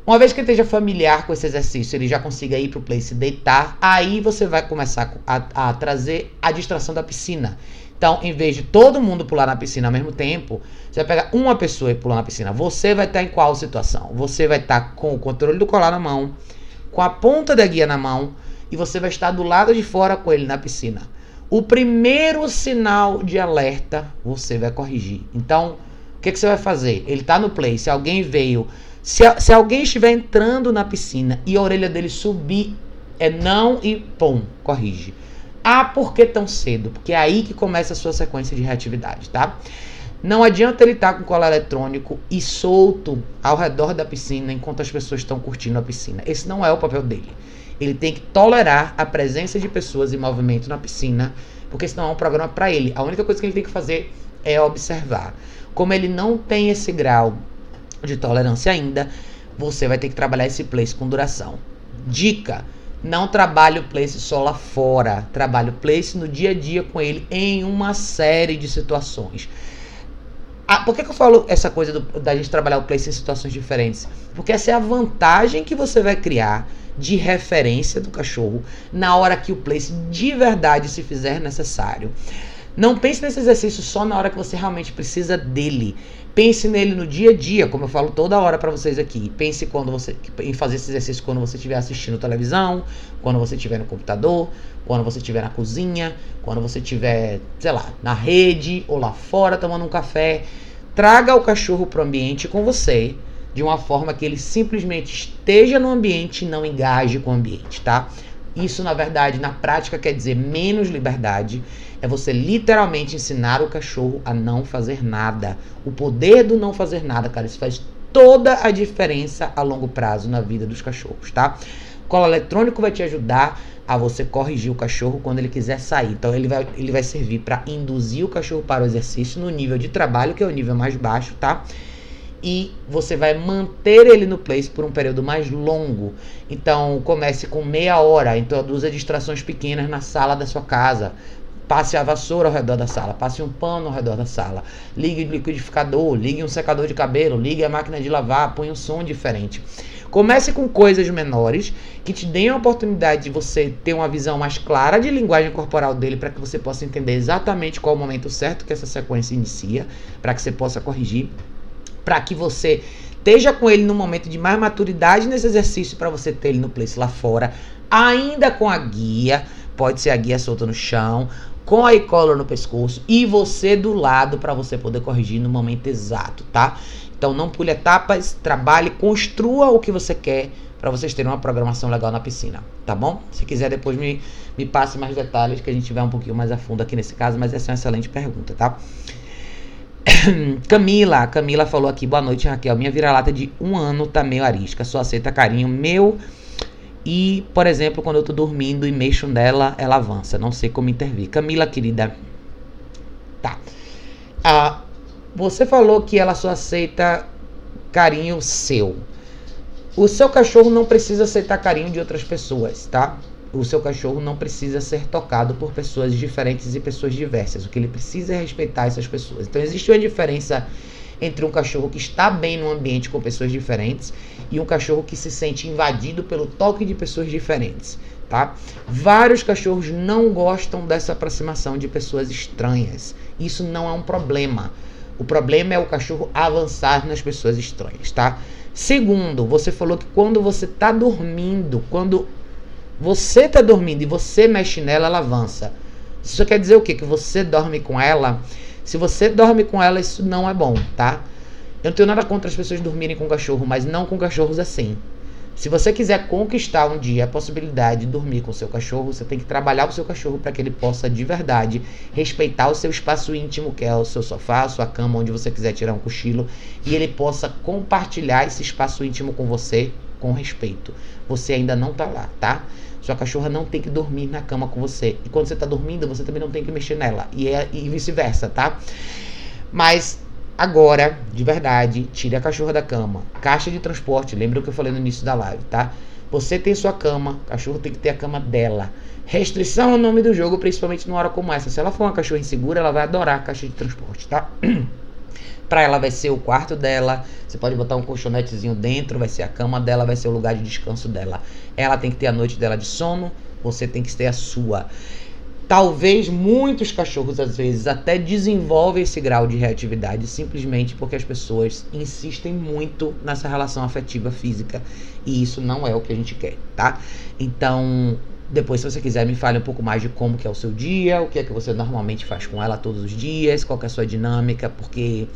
Uma vez que ele esteja familiar com esse exercício, ele já consiga ir para o place deitar, aí você vai começar a, a trazer a distração da piscina. Então, em vez de todo mundo pular na piscina ao mesmo tempo, você vai pegar uma pessoa e pular na piscina. Você vai estar em qual situação? Você vai estar com o controle do colar na mão, com a ponta da guia na mão, e você vai estar do lado de fora com ele na piscina. O primeiro sinal de alerta você vai corrigir. Então, o que, que você vai fazer? Ele está no play. Se alguém veio. Se, se alguém estiver entrando na piscina e a orelha dele subir, é não e pum, corrige. Ah, por que tão cedo? Porque é aí que começa a sua sequência de reatividade, tá? Não adianta ele estar tá com colar eletrônico e solto ao redor da piscina enquanto as pessoas estão curtindo a piscina. Esse não é o papel dele. Ele tem que tolerar a presença de pessoas em movimento na piscina, porque senão é um programa para ele. A única coisa que ele tem que fazer é observar. Como ele não tem esse grau de tolerância ainda, você vai ter que trabalhar esse place com duração. Dica: não trabalho place só lá fora, trabalho place no dia a dia com ele em uma série de situações. Ah, por que, que eu falo essa coisa do, da gente trabalhar o place em situações diferentes? Porque essa é a vantagem que você vai criar de referência do cachorro na hora que o place de verdade se fizer necessário. Não pense nesse exercício só na hora que você realmente precisa dele. Pense nele no dia a dia, como eu falo toda hora para vocês aqui. Pense quando você em fazer esse exercício quando você estiver assistindo televisão, quando você estiver no computador, quando você estiver na cozinha, quando você estiver, sei lá, na rede ou lá fora tomando um café. Traga o cachorro para o ambiente com você de uma forma que ele simplesmente esteja no ambiente e não engaje com o ambiente, tá? Isso, na verdade, na prática quer dizer menos liberdade. É você literalmente ensinar o cachorro a não fazer nada. O poder do não fazer nada, cara, isso faz toda a diferença a longo prazo na vida dos cachorros, tá? Cola eletrônico vai te ajudar a você corrigir o cachorro quando ele quiser sair. Então ele vai, ele vai servir para induzir o cachorro para o exercício no nível de trabalho, que é o nível mais baixo, tá? E você vai manter ele no place por um período mais longo. Então, comece com meia hora, introduza distrações pequenas na sala da sua casa. Passe a vassoura ao redor da sala, passe um pano ao redor da sala, ligue o liquidificador, ligue um secador de cabelo, ligue a máquina de lavar, põe um som diferente. Comece com coisas menores que te deem a oportunidade de você ter uma visão mais clara de linguagem corporal dele para que você possa entender exatamente qual o momento certo que essa sequência inicia, para que você possa corrigir para que você esteja com ele no momento de mais maturidade nesse exercício para você ter ele no place lá fora, ainda com a guia, pode ser a guia solta no chão, com a e-collar no pescoço e você do lado para você poder corrigir no momento exato, tá? Então não pule etapas, trabalhe, construa o que você quer para vocês terem uma programação legal na piscina, tá bom? Se quiser depois me, me passe mais detalhes que a gente vai um pouquinho mais a fundo aqui nesse caso, mas essa é uma excelente pergunta, tá? Camila, Camila falou aqui, boa noite, Raquel. Minha vira-lata de um ano tá meio arisca, só aceita carinho meu. E, por exemplo, quando eu tô dormindo e mexo nela, ela avança. Não sei como intervir. Camila, querida. Tá. Ah, você falou que ela só aceita carinho seu. O seu cachorro não precisa aceitar carinho de outras pessoas, tá? O seu cachorro não precisa ser tocado por pessoas diferentes e pessoas diversas. O que ele precisa é respeitar essas pessoas. Então existe uma diferença entre um cachorro que está bem no ambiente com pessoas diferentes e um cachorro que se sente invadido pelo toque de pessoas diferentes, tá? Vários cachorros não gostam dessa aproximação de pessoas estranhas. Isso não é um problema. O problema é o cachorro avançar nas pessoas estranhas, tá? Segundo, você falou que quando você está dormindo, quando você está dormindo e você mexe nela, ela avança. Isso quer dizer o quê? Que você dorme com ela. Se você dorme com ela, isso não é bom, tá? Eu não tenho nada contra as pessoas dormirem com cachorro, mas não com cachorros assim. Se você quiser conquistar um dia a possibilidade de dormir com seu cachorro, você tem que trabalhar o seu cachorro para que ele possa de verdade respeitar o seu espaço íntimo, que é o seu sofá, a sua cama, onde você quiser tirar um cochilo, e ele possa compartilhar esse espaço íntimo com você com respeito. Você ainda não tá lá, tá? Sua cachorra não tem que dormir na cama com você. E quando você tá dormindo, você também não tem que mexer nela. E, é, e vice-versa, tá? Mas Agora, de verdade, tire a cachorra da cama. Caixa de transporte, lembra o que eu falei no início da live, tá? Você tem sua cama, cachorro tem que ter a cama dela. Restrição é o nome do jogo, principalmente numa hora como essa. Se ela for uma cachorra insegura, ela vai adorar a caixa de transporte, tá? Pra ela vai ser o quarto dela. Você pode botar um colchonetezinho dentro, vai ser a cama dela, vai ser o lugar de descanso dela. Ela tem que ter a noite dela de sono, você tem que ter a sua. Talvez muitos cachorros, às vezes, até desenvolvem esse grau de reatividade simplesmente porque as pessoas insistem muito nessa relação afetiva física. E isso não é o que a gente quer, tá? Então, depois, se você quiser, me fale um pouco mais de como que é o seu dia, o que é que você normalmente faz com ela todos os dias, qual é a sua dinâmica, porque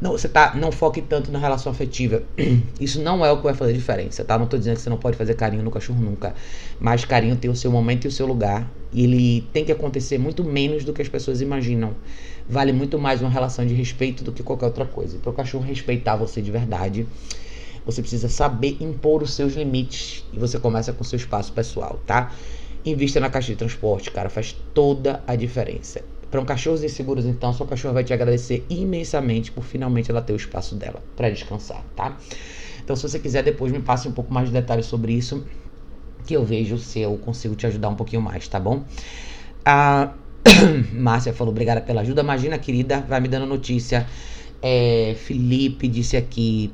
não, você tá, não foque tanto na relação afetiva. Isso não é o que vai fazer diferença, tá? Não tô dizendo que você não pode fazer carinho no cachorro nunca. Mas carinho tem o seu momento e o seu lugar. E ele tem que acontecer muito menos do que as pessoas imaginam. Vale muito mais uma relação de respeito do que qualquer outra coisa. Para o cachorro respeitar você de verdade, você precisa saber impor os seus limites. E você começa com o seu espaço pessoal, tá? Invista na caixa de transporte, cara. Faz toda a diferença. Para um cachorros inseguros, então, sua cachorra vai te agradecer imensamente por finalmente ela ter o espaço dela para descansar, tá? Então, se você quiser, depois me passe um pouco mais de detalhes sobre isso, que eu vejo se eu consigo te ajudar um pouquinho mais, tá bom? A Márcia falou, obrigada pela ajuda. Imagina, querida, vai me dando notícia. É, Felipe disse aqui.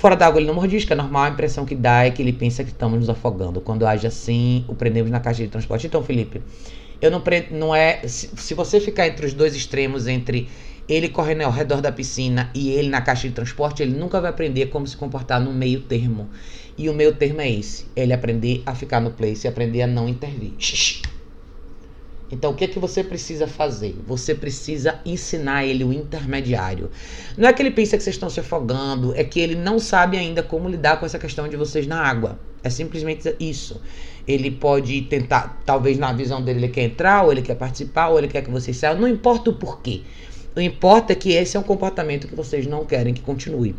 Fora d'água ele não mordisca, é normal, a impressão que dá é que ele pensa que estamos nos afogando. Quando age assim, o prendemos na caixa de transporte. Então, Felipe, eu não, não é. Se, se você ficar entre os dois extremos, entre ele correndo ao redor da piscina e ele na caixa de transporte, ele nunca vai aprender como se comportar no meio termo. E o meio termo é esse: é ele aprender a ficar no place e aprender a não intervir. Então, o que é que você precisa fazer? Você precisa ensinar ele o intermediário. Não é que ele pensa que vocês estão se afogando, é que ele não sabe ainda como lidar com essa questão de vocês na água. É simplesmente isso ele pode tentar, talvez na visão dele ele quer entrar, ou ele quer participar, ou ele quer que vocês saiam, não importa o porquê. O importa é que esse é um comportamento que vocês não querem que continue.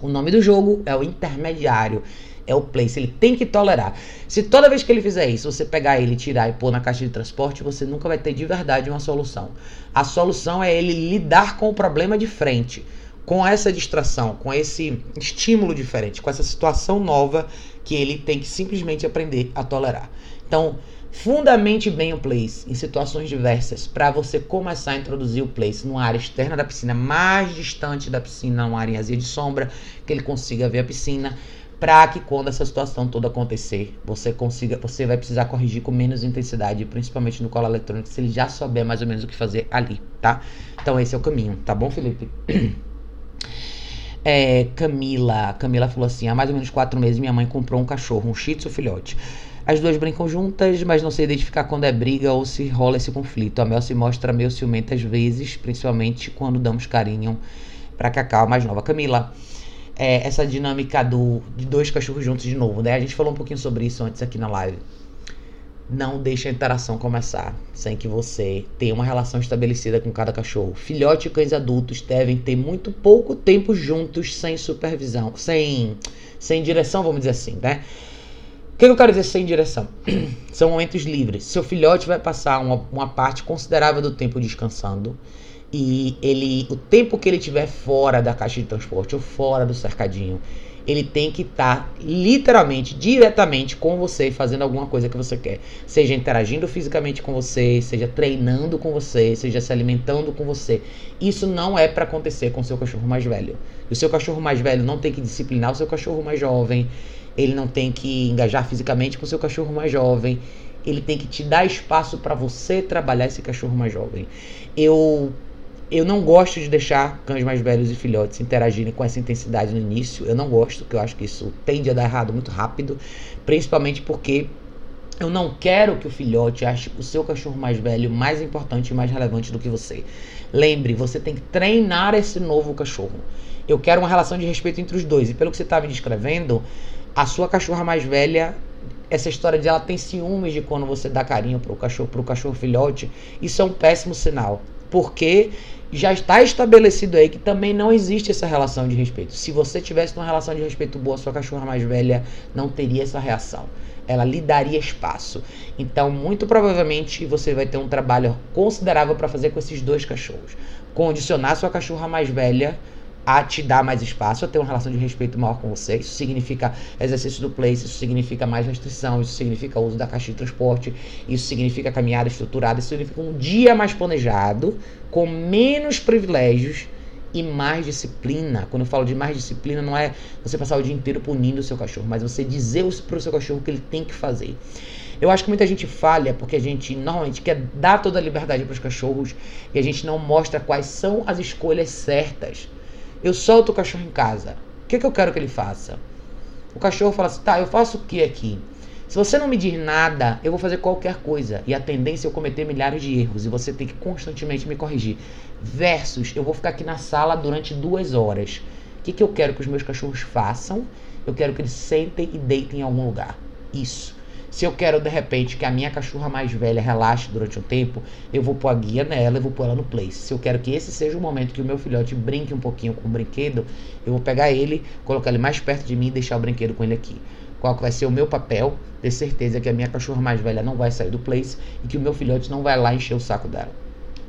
O nome do jogo é o intermediário, é o place, ele tem que tolerar. Se toda vez que ele fizer isso, você pegar ele, tirar e pôr na caixa de transporte, você nunca vai ter de verdade uma solução. A solução é ele lidar com o problema de frente, com essa distração, com esse estímulo diferente, com essa situação nova que ele tem que simplesmente aprender a tolerar. Então, fundamente bem o place em situações diversas para você começar a introduzir o place numa área externa da piscina, mais distante da piscina, numa área de sombra, que ele consiga ver a piscina, para que quando essa situação toda acontecer, você consiga, você vai precisar corrigir com menos intensidade, principalmente no colo eletrônico, se ele já souber mais ou menos o que fazer ali, tá? Então esse é o caminho, tá bom, Felipe? É, Camila. Camila falou assim: há mais ou menos quatro meses minha mãe comprou um cachorro, um shih tzu filhote. As duas brincam juntas, mas não sei identificar quando é briga ou se rola esse conflito. A Mel se mostra meio ciumenta às vezes, principalmente quando damos carinho pra Cacau mais nova. Camila, é, essa dinâmica do, de dois cachorros juntos de novo, né? A gente falou um pouquinho sobre isso antes aqui na live. não deixe a interação começar sem que você tenha uma relação estabelecida com cada cachorro. Filhote e cães adultos devem ter muito pouco tempo juntos sem supervisão, sem, sem direção, vamos dizer assim, né? O que eu quero dizer sem direção? São momentos livres. Seu filhote vai passar uma, uma parte considerável do tempo descansando e ele, o tempo que ele tiver fora da caixa de transporte ou fora do cercadinho, ele tem que estar tá, literalmente, diretamente com você, fazendo alguma coisa que você quer. Seja interagindo fisicamente com você, seja treinando com você, seja se alimentando com você. Isso não é para acontecer com o seu cachorro mais velho. o seu cachorro mais velho não tem que disciplinar o seu cachorro mais jovem, ele não tem que engajar fisicamente com o seu cachorro mais jovem. Ele tem que te dar espaço para você trabalhar esse cachorro mais jovem. Eu eu não gosto de deixar cães mais velhos e filhotes interagirem com essa intensidade no início. Eu não gosto, porque eu acho que isso tende a dar errado muito rápido, principalmente porque eu não quero que o filhote ache o seu cachorro mais velho mais importante e mais relevante do que você. Lembre, você tem que treinar esse novo cachorro. Eu quero uma relação de respeito entre os dois. E pelo que você estava me descrevendo, a sua cachorra mais velha essa história de ela tem ciúmes de quando você dá carinho pro cachorro, pro cachorro filhote, isso é um péssimo sinal. Porque já está estabelecido aí que também não existe essa relação de respeito. Se você tivesse uma relação de respeito boa, sua cachorra mais velha não teria essa reação. Ela lhe daria espaço. Então, muito provavelmente, você vai ter um trabalho considerável para fazer com esses dois cachorros. Condicionar sua cachorra mais velha a te dar mais espaço, a ter uma relação de respeito maior com você. Isso significa exercício do place, isso significa mais restrição, isso significa uso da caixa de transporte, isso significa caminhada estruturada, isso significa um dia mais planejado, com menos privilégios e mais disciplina. Quando eu falo de mais disciplina, não é você passar o dia inteiro punindo o seu cachorro, mas você dizer para o seu cachorro o que ele tem que fazer. Eu acho que muita gente falha porque a gente normalmente quer dar toda a liberdade para os cachorros e a gente não mostra quais são as escolhas certas eu solto o cachorro em casa. O que, que eu quero que ele faça? O cachorro fala assim: tá, eu faço o que aqui? Se você não me diz nada, eu vou fazer qualquer coisa. E a tendência é eu cometer milhares de erros. E você tem que constantemente me corrigir. Versus, eu vou ficar aqui na sala durante duas horas. O que, que eu quero que os meus cachorros façam? Eu quero que eles sentem e deitem em algum lugar. Isso. Se eu quero, de repente, que a minha cachorra mais velha relaxe durante um tempo, eu vou pôr a guia nela e vou pôr ela no place. Se eu quero que esse seja o momento que o meu filhote brinque um pouquinho com o brinquedo, eu vou pegar ele, colocar ele mais perto de mim e deixar o brinquedo com ele aqui. Qual vai ser o meu papel? Ter certeza que a minha cachorra mais velha não vai sair do place e que o meu filhote não vai lá encher o saco dela.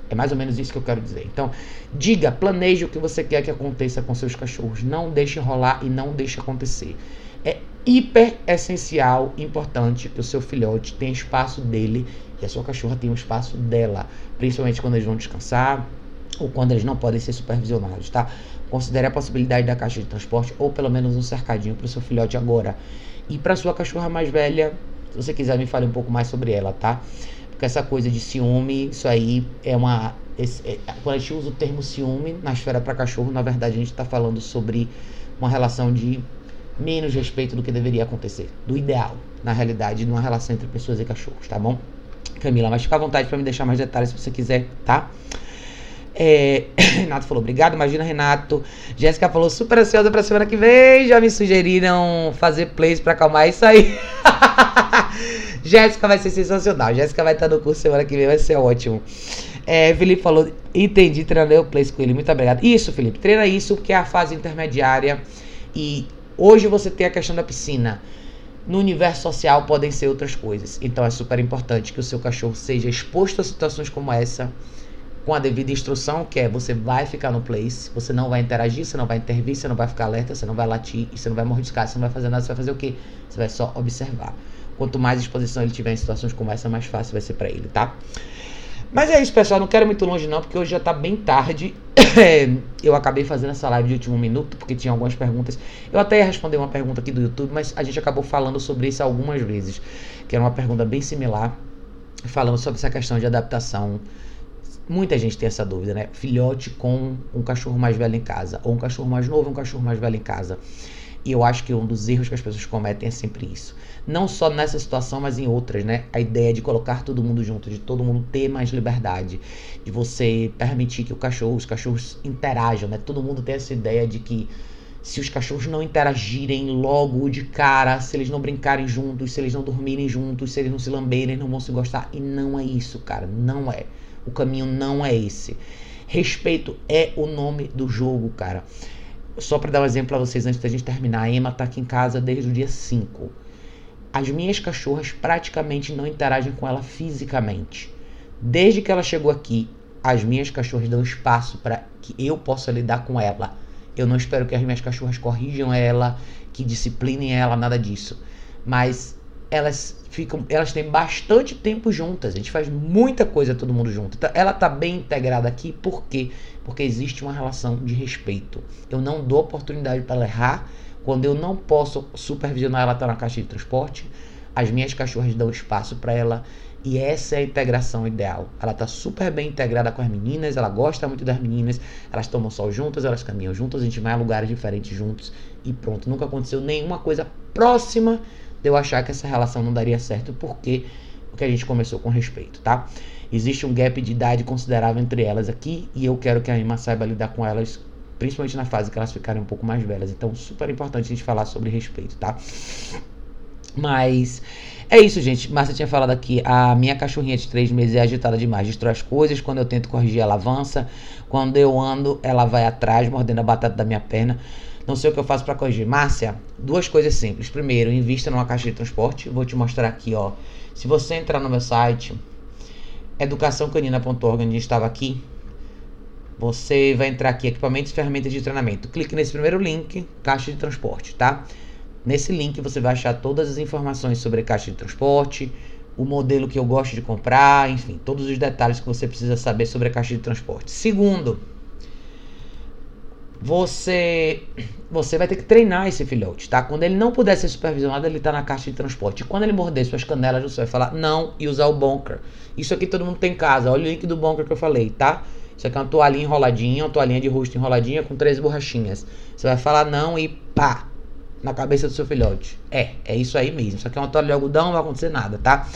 É mais ou menos isso que eu quero dizer. Então, diga, planeje o que você quer que aconteça com seus cachorros. Não deixe rolar e não deixe acontecer. É hiper essencial, importante que o seu filhote tenha espaço dele e a sua cachorra tenha o espaço dela, principalmente quando eles vão descansar ou quando eles não podem ser supervisionados, tá? Considere a possibilidade da caixa de transporte ou pelo menos um cercadinho para o seu filhote agora. E para sua cachorra mais velha, se você quiser me fale um pouco mais sobre ela, tá? Porque essa coisa de ciúme, isso aí é uma esse, é, quando a gente usa o termo ciúme na esfera para cachorro, na verdade a gente está falando sobre uma relação de menos respeito do que deveria acontecer, do ideal, na realidade, numa relação entre pessoas e cachorros, tá bom? Camila, mas fica à vontade para me deixar mais detalhes se você quiser, tá? É, Renato falou, obrigado, imagina Renato. Jéssica falou, super ansiosa pra semana que vem. Já me sugeriram fazer plays pra acalmar isso aí. Jéssica vai ser sensacional. Jéssica vai estar no curso semana que vem, vai ser ótimo. É, Felipe falou, entendi, treinei o plays com ele. Muito obrigado. Isso, Felipe, treina isso, porque é a fase intermediária. E Hoje você tem a questão da piscina. No universo social podem ser outras coisas. Então é super importante que o seu cachorro seja exposto a situações como essa, com a devida instrução, que é você vai ficar no place, você não vai interagir, você não vai intervir, você não vai ficar alerta, você não vai latir, você não vai mordiscar, você não vai fazer nada, você vai fazer o quê? Você vai só observar. Quanto mais exposição ele tiver em situações como essa, mais fácil vai ser para ele, tá? Mas é isso, pessoal. Não quero muito longe, não, porque hoje já tá bem tarde. eu acabei fazendo essa live de último minuto, porque tinha algumas perguntas. Eu até ia responder uma pergunta aqui do YouTube, mas a gente acabou falando sobre isso algumas vezes. Que era uma pergunta bem similar. Falando sobre essa questão de adaptação. Muita gente tem essa dúvida, né? Filhote com um cachorro mais velho em casa. Ou um cachorro mais novo um cachorro mais velho em casa. E eu acho que um dos erros que as pessoas cometem é sempre isso. Não só nessa situação, mas em outras, né? A ideia de colocar todo mundo junto, de todo mundo ter mais liberdade, de você permitir que o cachorro, os cachorros interajam, né? Todo mundo tem essa ideia de que se os cachorros não interagirem logo de cara, se eles não brincarem juntos, se eles não dormirem juntos, se eles não se lamberem, não vão se gostar. E não é isso, cara. Não é. O caminho não é esse. Respeito é o nome do jogo, cara. Só para dar um exemplo para vocês antes da gente terminar, a Emma tá aqui em casa desde o dia 5. As minhas cachorras praticamente não interagem com ela fisicamente. Desde que ela chegou aqui, as minhas cachorras dão espaço para que eu possa lidar com ela eu não espero que as minhas cachorras corrijam ela, que disciplinem ela, nada disso. Mas elas ficam, elas têm bastante tempo juntas. A gente faz muita coisa todo mundo junto. Então, ela tá bem integrada aqui, por quê? Porque existe uma relação de respeito. Eu não dou oportunidade para ela errar. Quando eu não posso supervisionar ela tá na caixa de transporte, as minhas cachorras dão espaço para ela e essa é a integração ideal. Ela está super bem integrada com as meninas, ela gosta muito das meninas, elas tomam sol juntas, elas caminham juntas, a gente vai a lugares diferentes juntos e pronto. Nunca aconteceu nenhuma coisa próxima de eu achar que essa relação não daria certo, porque porque a gente começou com respeito, tá? Existe um gap de idade considerável entre elas aqui e eu quero que a Emma saiba lidar com elas, principalmente na fase que elas ficarem um pouco mais velhas. Então, super importante a gente falar sobre respeito, tá? Mas é isso, gente. Márcia tinha falado aqui. A minha cachorrinha de três meses é agitada demais, destrói as coisas. Quando eu tento corrigir, ela avança. Quando eu ando, ela vai atrás, mordendo a batata da minha perna. Não sei o que eu faço para corrigir. Márcia, duas coisas simples. Primeiro, invista numa caixa de transporte. Vou te mostrar aqui, ó. Se você entrar no meu site, educaçãocanina.org, onde estava aqui, você vai entrar aqui, equipamentos e ferramentas de treinamento. Clique nesse primeiro link, caixa de transporte, tá? Nesse link você vai achar todas as informações sobre caixa de transporte, o modelo que eu gosto de comprar, enfim, todos os detalhes que você precisa saber sobre a caixa de transporte. Segundo, você você vai ter que treinar esse filhote, tá? Quando ele não puder ser supervisionado, ele tá na caixa de transporte. Quando ele morder suas canelas, você vai falar não e usar o bunker. Isso aqui todo mundo tem em casa. Olha o link do bunker que eu falei, tá? Isso aqui é uma toalhinha enroladinha, uma toalhinha de rosto enroladinha com três borrachinhas. Você vai falar não e pá, na cabeça do seu filhote. É, é isso aí mesmo. Isso aqui é uma toalha de algodão, não vai acontecer nada, tá?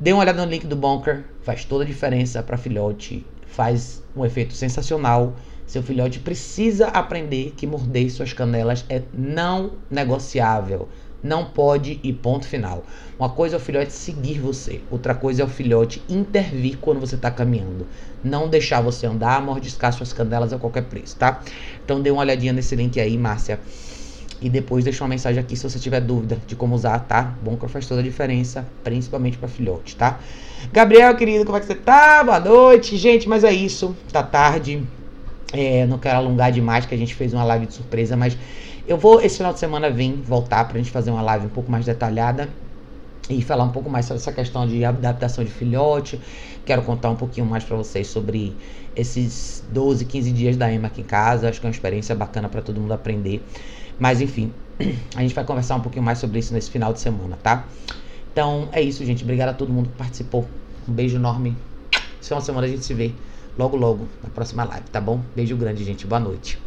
Dê uma olhada no link do Bunker, faz toda a diferença para filhote, faz um efeito sensacional. Seu filhote precisa aprender que morder suas canelas é não negociável. Não pode e ponto final. Uma coisa é o filhote seguir você, outra coisa é o filhote intervir quando você está caminhando. Não deixar você andar, mordiscar suas canelas a qualquer preço, tá? Então dê uma olhadinha nesse link aí, Márcia. E depois deixa uma mensagem aqui se você tiver dúvida de como usar, tá? Bunker faz toda a diferença, principalmente para filhote, tá? Gabriel, querido, como é que você tá? Boa noite, gente, mas é isso. Tá tarde. É, não quero alongar demais, que a gente fez uma live de surpresa, mas eu vou esse final de semana vir voltar pra gente fazer uma live um pouco mais detalhada e falar um pouco mais sobre essa questão de adaptação de filhote. Quero contar um pouquinho mais para vocês sobre esses 12, 15 dias da Emma aqui em casa. Acho que é uma experiência bacana para todo mundo aprender. Mas enfim, a gente vai conversar um pouquinho mais sobre isso nesse final de semana, tá? Então é isso, gente. Obrigado a todo mundo que participou. Um beijo enorme. Esse final de semana a gente se vê logo, logo na próxima live, tá bom? Beijo grande, gente. Boa noite.